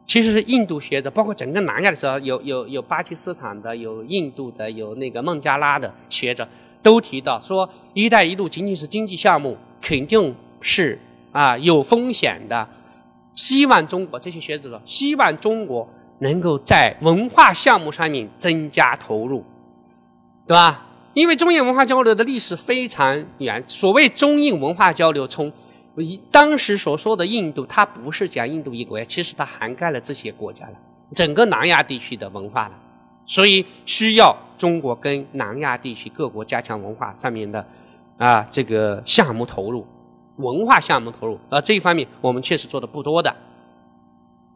其实是印度学者，包括整个南亚的时候，有有有巴基斯坦的、有印度的、有那个孟加拉的学者都提到说，“一带一路”仅仅是经济项目，肯定是啊有风险的。希望中国这些学者说，希望中国。能够在文化项目上面增加投入，对吧？因为中印文化交流的历史非常远。所谓中印文化交流，从一当时所说的印度，它不是讲印度一国，其实它涵盖了这些国家了，整个南亚地区的文化了。所以需要中国跟南亚地区各国加强文化上面的啊这个项目投入，文化项目投入。而这一方面我们确实做的不多的，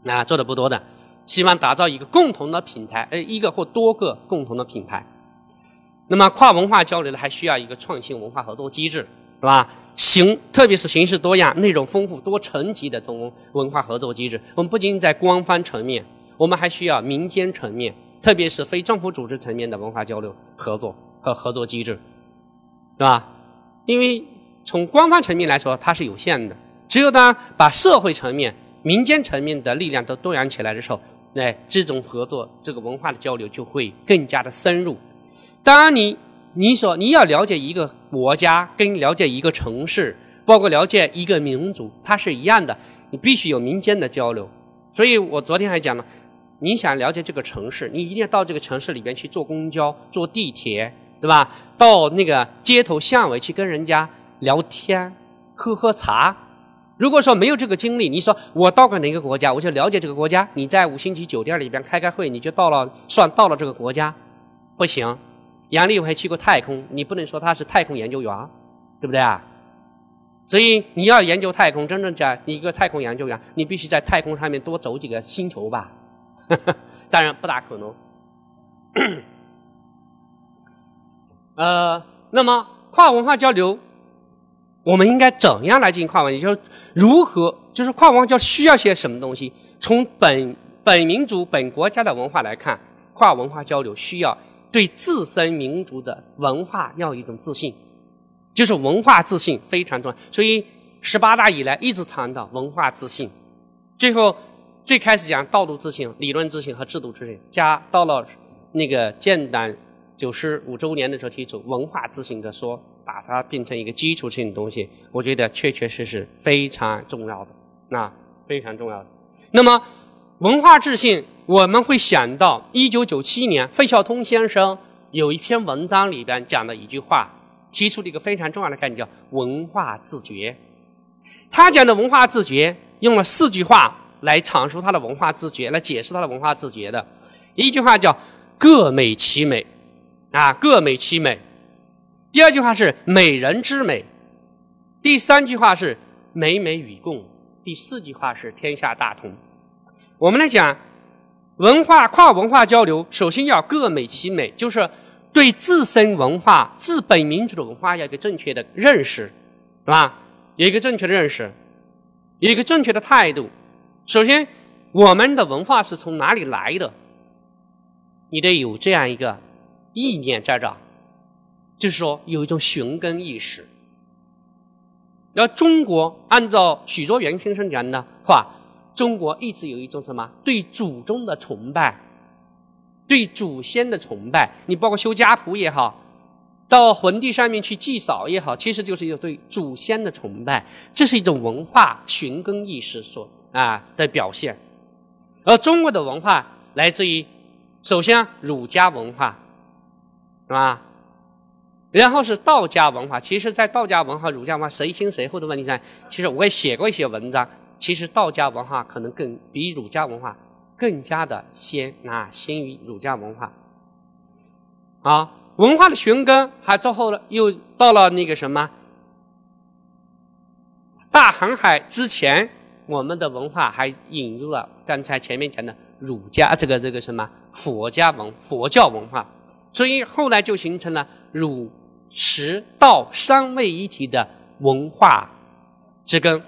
啊，做的不多的。希望打造一个共同的品牌，呃，一个或多个共同的品牌。那么跨文化交流呢，还需要一个创新文化合作机制，是吧？形，特别是形式多样、内容丰富、多层级的这种文化合作机制。我们不仅仅在官方层面，我们还需要民间层面，特别是非政府组织层面的文化交流合作和合作机制，是吧？因为从官方层面来说，它是有限的。只有当把社会层面、民间层面的力量都动员起来的时候，那，这种合作，这个文化的交流就会更加的深入。当然，你你说你要了解一个国家，跟了解一个城市，包括了解一个民族，它是一样的，你必须有民间的交流。所以我昨天还讲了，你想了解这个城市，你一定要到这个城市里边去坐公交、坐地铁，对吧？到那个街头巷尾去跟人家聊天、喝喝茶。如果说没有这个经历，你说我到过哪个国家，我就了解这个国家。你在五星级酒店里边开开会，你就到了，算到了这个国家，不行。杨利伟还去过太空，你不能说他是太空研究员，对不对啊？所以你要研究太空，真正讲一个太空研究员，你必须在太空上面多走几个星球吧。当然不大可能。呃，那么跨文化交流。我们应该怎样来进行跨文？也就是如何，就是跨文化交流需要些什么东西？从本本民族、本国家的文化来看，跨文化交流需要对自身民族的文化要有一种自信，就是文化自信非常重要。所以十八大以来一直谈到文化自信，最后最开始讲道路自信、理论自信和制度自信，加到了那个建党九十五周年的时候提出文化自信的说。把它变成一个基础性的东西，我觉得确确实实非常重要的，那非常重要的。那么文化自信，我们会想到一九九七年费孝通先生有一篇文章里边讲的一句话，提出了一个非常重要的概念，叫文化自觉。他讲的文化自觉用了四句话来阐述他的文化自觉，来解释他的文化自觉的。一句话叫各美其美，啊，各美其美。第二句话是美人之美，第三句话是美美与共，第四句话是天下大同。我们来讲文化跨文化交流，首先要各美其美，就是对自身文化、自本民族的文化要一个正确的认识，是吧？有一个正确的认识，有一个正确的态度。首先，我们的文化是从哪里来的？你得有这样一个意念在这。就是说，有一种寻根意识。而中国按照许倬元先生讲的话，中国一直有一种什么对祖宗的崇拜，对祖先的崇拜，你包括修家谱也好，到坟地上面去祭扫也好，其实就是一个对祖先的崇拜，这是一种文化寻根意识所啊的表现。而中国的文化来自于，首先儒家文化，是吧？然后是道家文化。其实，在道家文化、儒家文化谁先谁后的问题上，其实我也写过一些文章。其实道家文化可能更比儒家文化。更加的先啊，先于儒家文化，啊，文化的寻根还之后了，又到了那个什么大航海之前，我们的文化还引入了刚才前面讲的儒家这个这个什么佛家文佛教文化，所以后来就形成了儒释道三位一体的文化之根，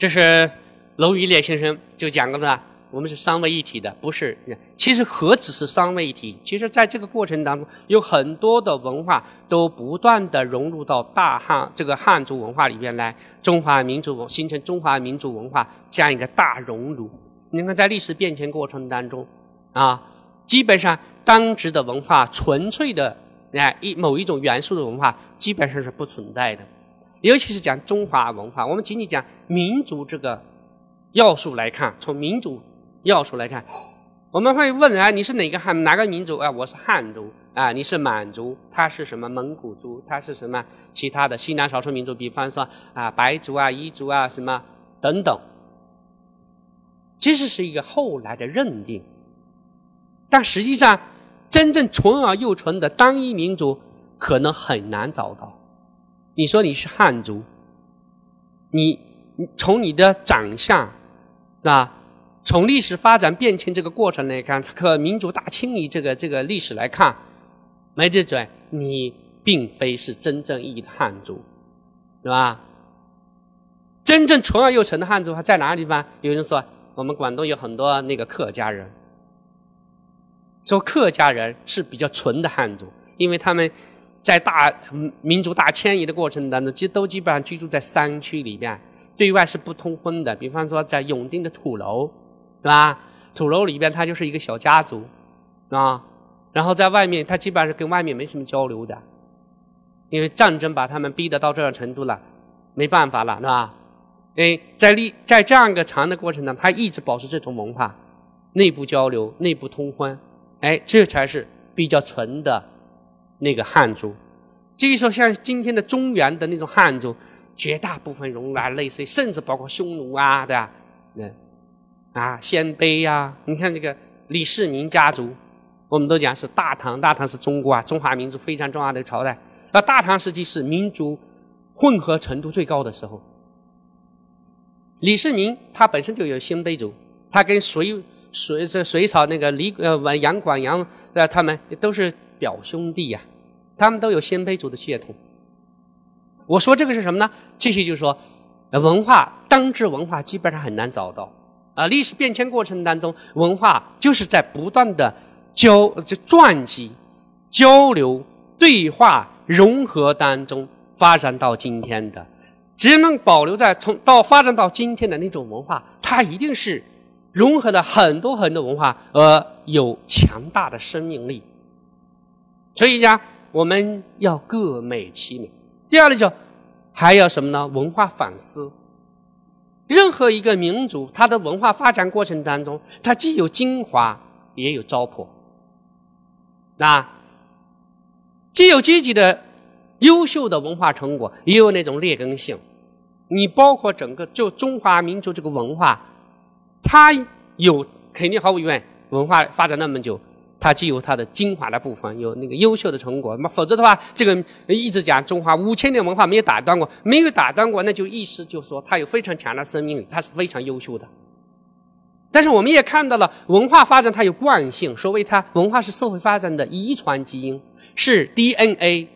这是。娄于烈先生就讲过的，我们是三位一体的，不是。其实何止是三位一体？其实在这个过程当中，有很多的文化都不断的融入到大汉这个汉族文化里边来，中华民族形成中华民族文化这样一个大熔炉。你看，在历史变迁过程当中，啊，基本上当时的文化纯粹的啊一某一种元素的文化基本上是不存在的。尤其是讲中华文化，我们仅仅讲民族这个。要素来看，从民族要素来看，我们会问啊，你是哪个汉哪个民族啊？我是汉族啊，你是满族，他是什么蒙古族，他是什么其他的西南少数民族？比方说啊，白族啊、彝族啊什么等等，其实是一个后来的认定，但实际上真正纯而又纯的单一民族可能很难找到。你说你是汉族，你从你的长相。啊从历史发展变迁这个过程来看，可民族大清理这个这个历史来看，没得准，你并非是真正意义的汉族，是吧？真正纯而又纯的汉族还在哪个地方？有人说，我们广东有很多那个客家人，说客家人是比较纯的汉族，因为他们在大民族大迁移的过程当中，基都基本上居住在山区里边。对外是不通婚的，比方说在永定的土楼，是吧？土楼里边他就是一个小家族，啊，然后在外面他基本上是跟外面没什么交流的，因为战争把他们逼得到这样程度了，没办法了，是吧？哎，在历在这样一个长的过程当中，他一直保持这种文化，内部交流、内部通婚，哎，这才是比较纯的那个汉族。至于说像今天的中原的那种汉族。绝大部分容纳类似，甚至包括匈奴啊，对吧？嗯，啊，鲜卑呀，你看这个李世民家族，我们都讲是大唐，大唐是中国啊，中华民族非常重要的朝代。那大唐时期是民族混合程度最高的时候。李世民他本身就有鲜卑族，他跟隋隋这隋朝那个李呃杨广杨呃他们都是表兄弟呀，他们都有鲜卑族的血统。我说这个是什么呢？这些就是说，文化当之文化基本上很难找到啊。历史变迁过程当中，文化就是在不断的交就撞击、交流、对话、融合当中发展到今天的。只能保留在从到发展到今天的那种文化，它一定是融合了很多很多文化，而有强大的生命力。所以讲，我们要各美其美。第二呢，就还要什么呢？文化反思。任何一个民族，它的文化发展过程当中，它既有精华，也有糟粕。那既有积极的、优秀的文化成果，也有那种劣根性。你包括整个就中华民族这个文化，它有肯定毫无疑问，文化发展那么久。它既有它的精华的部分，有那个优秀的成果，那么否则的话，这个一直讲中华五千年文化没有打断过，没有打断过，那就意思就是说它有非常强的生命力，它是非常优秀的。但是我们也看到了文化发展它有惯性，所谓它文化是社会发展的遗传基因，是 DNA，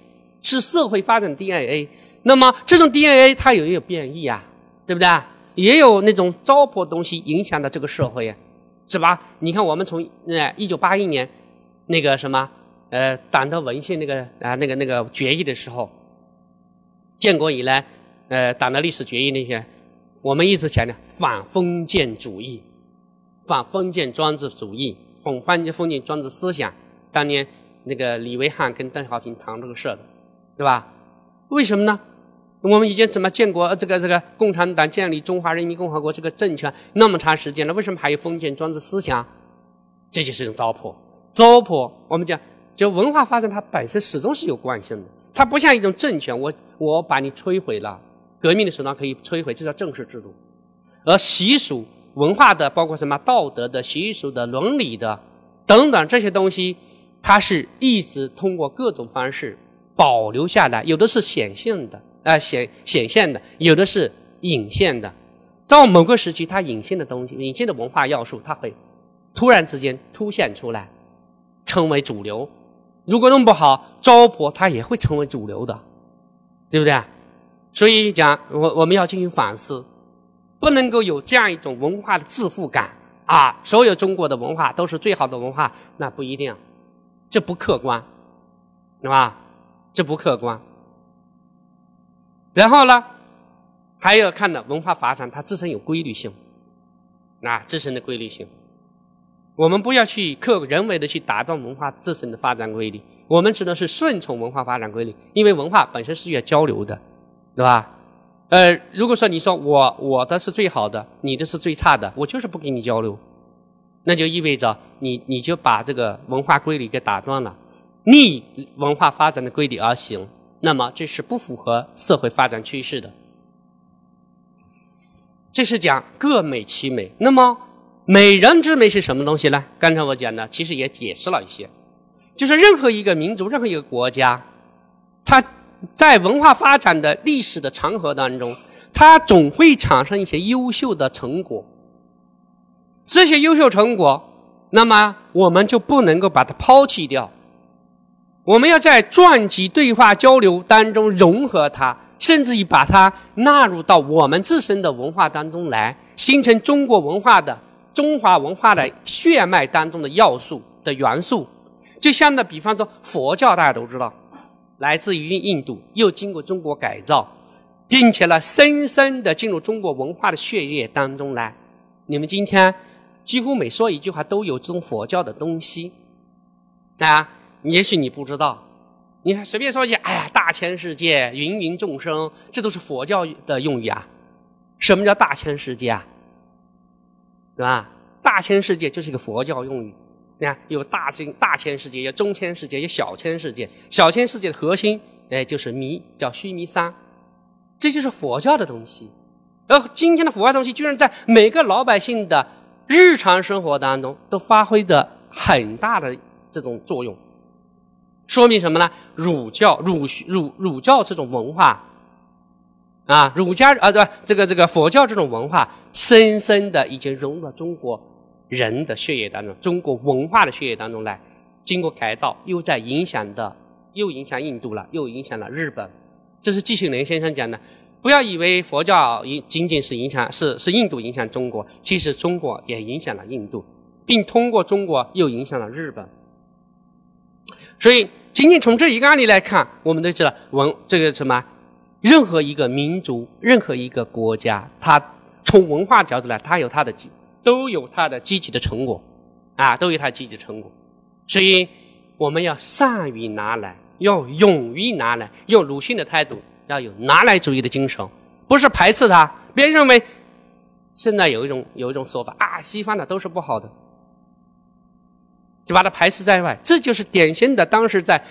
是社会发展 DNA。那么这种 DNA 它也有变异啊，对不对？也有那种糟粕东西影响到这个社会啊。是吧？你看，我们从呃一九八一年那个什么呃党的文献那个啊那个那个决议的时候，建国以来呃党的历史决议那些，我们一直强调反封建主义、反封建专制主义、反封建封建专制思想。当年那个李维汉跟邓小平谈这个事的，对吧？为什么呢？我们已经怎么建国？这个这个共产党建立中华人民共和国这个政权那么长时间了，为什么还有封建专制思想？这就是一种糟粕。糟粕，我们讲，就文化发展它本身始终是有惯性的，它不像一种政权，我我把你摧毁了，革命的手段可以摧毁，这叫政治制度。而习俗文化的，包括什么道德的、习俗的、伦理的等等这些东西，它是一直通过各种方式保留下来，有的是显性的。啊，显显现的，有的是隐现的。到某个时期，它隐现的东西、隐现的文化要素，它会突然之间凸显出来，成为主流。如果弄不好，糟粕它也会成为主流的，对不对？所以讲，我我们要进行反思，不能够有这样一种文化的自负感啊！所有中国的文化都是最好的文化，那不一定，这不客观，是吧？这不客观。然后呢，还要看的文化发展，它自身有规律性，啊，自身的规律性。我们不要去刻人为的去打断文化自身的发展规律，我们只能是顺从文化发展规律，因为文化本身是要交流的，对吧？呃，如果说你说我我的是最好的，你的是最差的，我就是不跟你交流，那就意味着你你就把这个文化规律给打断了，逆文化发展的规律而行。那么这是不符合社会发展趋势的。这是讲各美其美。那么美人之美是什么东西呢？刚才我讲的其实也解释了一些，就是任何一个民族、任何一个国家，它在文化发展的历史的长河当中，它总会产生一些优秀的成果。这些优秀成果，那么我们就不能够把它抛弃掉。我们要在传记对话交流当中融合它，甚至于把它纳入到我们自身的文化当中来，形成中国文化的中华文化的血脉当中的要素的元素。就像那，比方说佛教，大家都知道，来自于印度，又经过中国改造，并且呢，深深的进入中国文化的血液当中来。你们今天几乎每说一句话，都有这种佛教的东西啊。也许你不知道，你看随便说一句，哎呀，大千世界，芸芸众生，这都是佛教的用语啊。什么叫大千世界啊？对吧？大千世界就是一个佛教用语。你看，有大千大千世界，有中千世界，有小千世界。小千世界的核心，哎，就是弥，叫须弥山，这就是佛教的东西。而今天的佛教东西，居然在每个老百姓的日常生活当中都发挥的很大的这种作用。说明什么呢？儒教、儒儒儒教这种文化，啊，儒家啊，对这个这个佛教这种文化，深深的已经融入中国人的血液当中，中国文化的血液当中来，经过改造，又在影响的，又影响印度了，又影响了日本。这是季羡林先生讲的。不要以为佛教影仅仅是影响，是是印度影响中国，其实中国也影响了印度，并通过中国又影响了日本。所以，仅仅从这一个案例来看，我们都知道文这个什么，任何一个民族、任何一个国家，它从文化角度来，它有它的积，都有它的积极的成果，啊，都有它积极的成果。所以，我们要善于拿来，要勇于拿来，用鲁迅的态度，要有拿来主义的精神，不是排斥它。别人认为，现在有一种有一种说法啊，西方的都是不好的。就把它排斥在外，这就是典型的当时在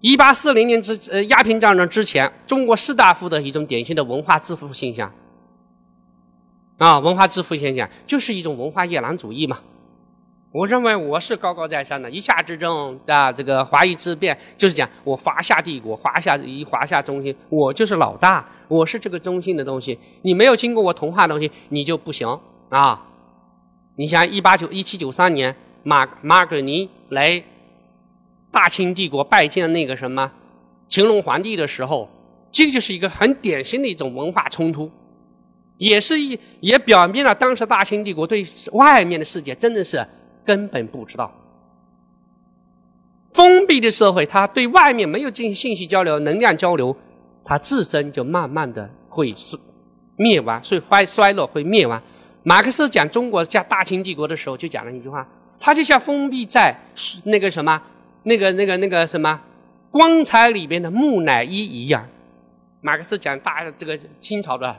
一八四零年之呃鸦片战争之前，中国士大夫的一种典型的文化自负现象啊，文化自负现象就是一种文化夜郎主义嘛。我认为我是高高在上的，一下之争啊，这个华夷之辩就是讲我华夏帝国，华夏以华夏中心，我就是老大，我是这个中心的东西，你没有经过我同化的东西，你就不行啊。你像一八九一七九三年。马马格尼来大清帝国拜见那个什么乾隆皇帝的时候，这个就是一个很典型的一种文化冲突，也是一也表明了当时大清帝国对外面的世界真的是根本不知道。封闭的社会，它对外面没有进行信息交流、能量交流，它自身就慢慢的会衰灭亡，所以衰衰落会灭亡。马克思讲中国加大清帝国的时候，就讲了一句话。它就像封闭在那个什么、那个、那个、那个什么棺材里边的木乃伊一样。马克思讲大这个清朝的，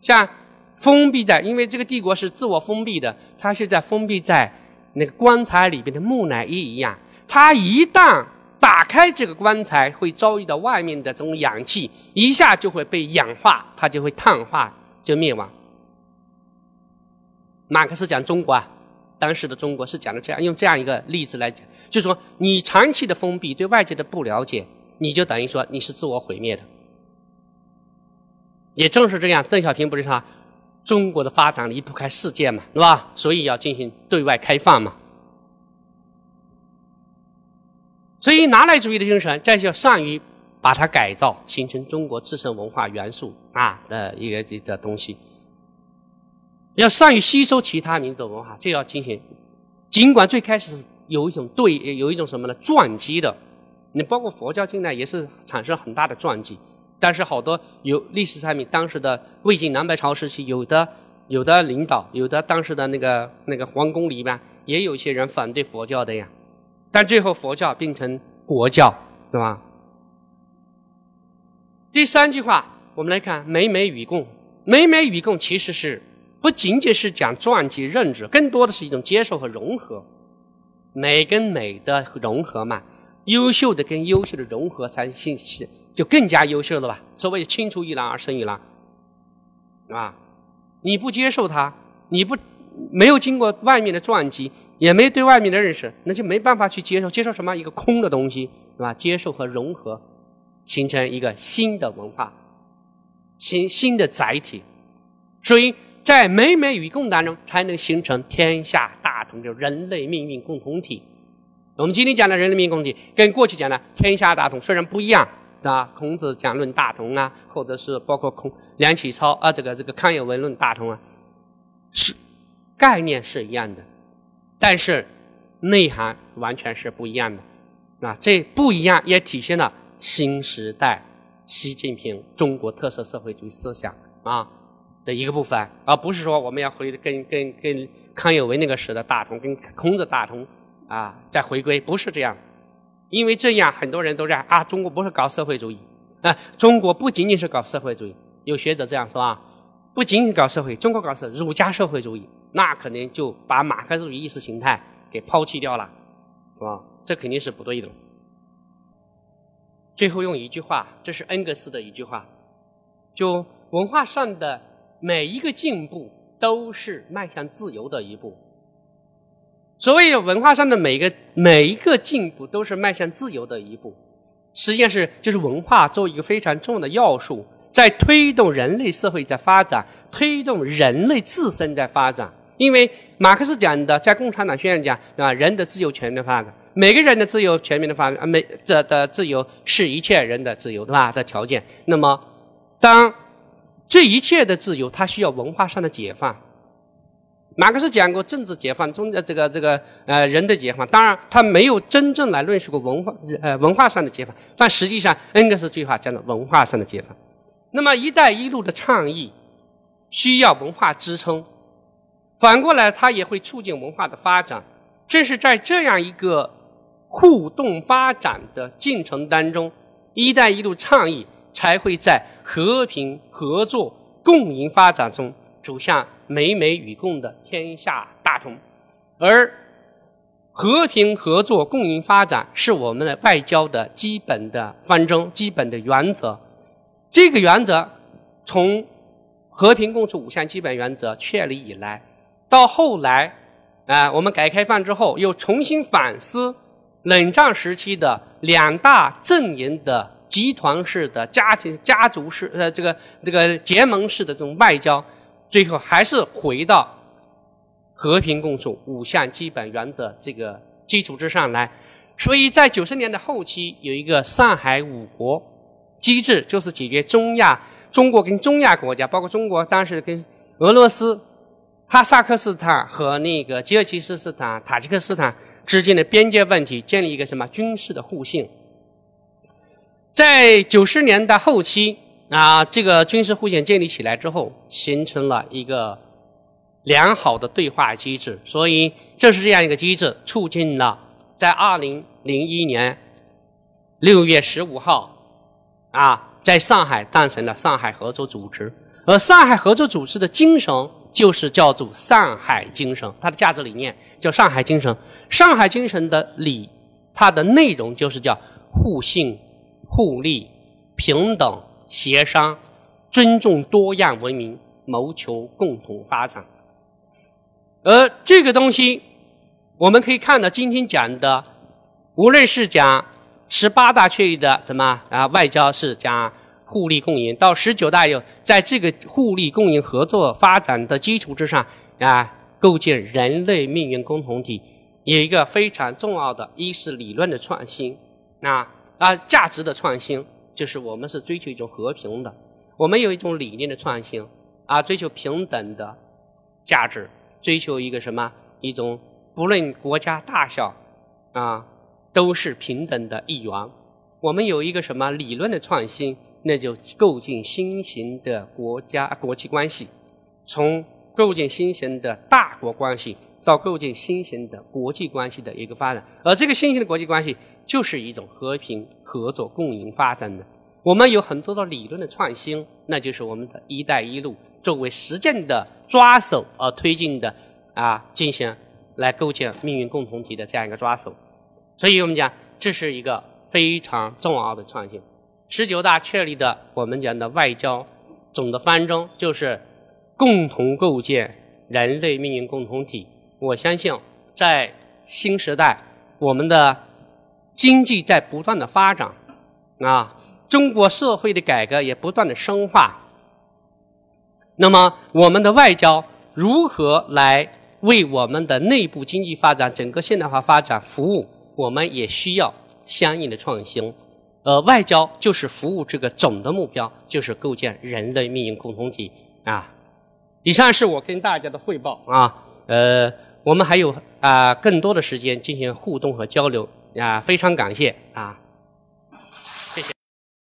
像封闭在，因为这个帝国是自我封闭的，它是在封闭在那个棺材里边的木乃伊一样。它一旦打开这个棺材，会遭遇到外面的这种氧气，一下就会被氧化，它就会碳化，就灭亡。马克思讲中国啊，当时的中国是讲的这样，用这样一个例子来讲，就是说你长期的封闭，对外界的不了解，你就等于说你是自我毁灭的。也正是这样，邓小平不是说中国的发展离不开世界嘛，是吧？所以要进行对外开放嘛。所以拿来主义的精神，这就善于把它改造，形成中国自身文化元素啊的一个的东西。要善于吸收其他民族文化，就要进行。尽管最开始有一种对，有一种什么呢？撞击的。你包括佛教进来也是产生很大的撞击，但是好多有历史上面当时的魏晋南北朝时期，有的有的领导，有的当时的那个那个皇宫里面，也有一些人反对佛教的呀。但最后佛教变成国教，对吧？第三句话，我们来看“美美与共”。美美与共其实是不仅仅是讲传记认知，更多的是一种接受和融合。美跟美的融合嘛，优秀的跟优秀的融合，才信息就更加优秀了吧？所谓“青出于蓝而胜于蓝”，啊，你不接受它，你不没有经过外面的撞击。也没对外面的认识，那就没办法去接受，接受什么一个空的东西，是吧？接受和融合，形成一个新的文化，新新的载体。所以在美美与共当中，才能形成天下大同，就人类命运共同体。我们今天讲的人类命运共同体，跟过去讲的天下大同虽然不一样，啊，孔子讲论大同啊，或者是包括孔梁启超啊，这个这个康有为论大同啊，是概念是一样的。但是内涵完全是不一样的，啊，这不一样也体现了新时代习近平中国特色社会主义思想啊的一个部分，而不是说我们要回跟跟跟康有为那个时的大同，跟孔子大同啊再回归，不是这样，因为这样很多人都在啊，中国不是搞社会主义啊，中国不仅仅是搞社会主义，有学者这样说啊，不仅仅搞社会，中国搞是儒家社会主义。那肯定就把马克思主义意识形态给抛弃掉了，是吧？这肯定是不对的。最后用一句话，这是恩格斯的一句话：，就文化上的每一个进步都是迈向自由的一步。所谓文化上的每个每一个进步都是迈向自由的一步，实际上是就是文化作为一个非常重要的要素，在推动人类社会在发展，推动人类自身在发展。因为马克思讲的，在共产党宣言讲，对吧？人的自由全面发展，每个人的自由全面的发展，啊，每这的自由是一切人的自由，对吧？的条件。那么，当这一切的自由，它需要文化上的解放。马克思讲过政治解放，中的这个这个呃人的解放。当然，他没有真正来论述过文化呃文化上的解放，但实际上，恩格斯这句话讲的文化上的解放。那么，“一带一路”的倡议需要文化支撑。反过来，它也会促进文化的发展。正是在这样一个互动发展的进程当中，“一带一路”倡议才会在和平、合作、共赢发展中走向美美与共的天下大同。而和平、合作、共赢发展是我们的外交的基本的方针、基本的原则。这个原则从和平共处五项基本原则确立以来。到后来，啊，我们改革开放之后，又重新反思冷战时期的两大阵营的集团式的家庭、家族式呃，这个这个结盟式的这种外交，最后还是回到和平共处五项基本原则这个基础之上来。所以在九十年的后期，有一个上海五国机制，就是解决中亚、中国跟中亚国家，包括中国当时跟俄罗斯。哈萨克斯坦和那个吉尔吉斯斯坦、塔吉克斯坦之间的边界问题，建立一个什么军事的互信？在九十年代后期啊，这个军事互信建立起来之后，形成了一个良好的对话机制。所以这是这样一个机制，促进了在二零零一年六月十五号啊，在上海诞生了上海合作组织。而上海合作组织的精神就是叫做上海精神，它的价值理念叫上海精神。上海精神的理，它的内容就是叫互信、互利、平等、协商、尊重多样文明，谋求共同发展。而这个东西，我们可以看到今天讲的，无论是讲十八大确立的什么啊外交，是讲。互利共赢到十九大有，在这个互利共赢合作发展的基础之上啊，构建人类命运共同体，有一个非常重要的，一是理论的创新，啊啊价值的创新，就是我们是追求一种和平的，我们有一种理念的创新啊，追求平等的价值，追求一个什么一种不论国家大小啊都是平等的一员，我们有一个什么理论的创新。那就构建新型的国家国际关系，从构建新型的大国关系到构建新型的国际关系的一个发展，而这个新型的国际关系就是一种和平、合作、共赢发展的。我们有很多的理论的创新，那就是我们的一带一路作为实践的抓手而推进的啊，进行来构建命运共同体的这样一个抓手。所以我们讲，这是一个非常重要的创新。十九大确立的我们讲的外交总的方针就是共同构建人类命运共同体。我相信，在新时代，我们的经济在不断的发展，啊，中国社会的改革也不断的深化。那么，我们的外交如何来为我们的内部经济发展、整个现代化发展服务？我们也需要相应的创新。呃，外交就是服务这个总的目标，就是构建人类命运共同体啊。以上是我跟大家的汇报啊。呃，我们还有啊更多的时间进行互动和交流啊，非常感谢啊。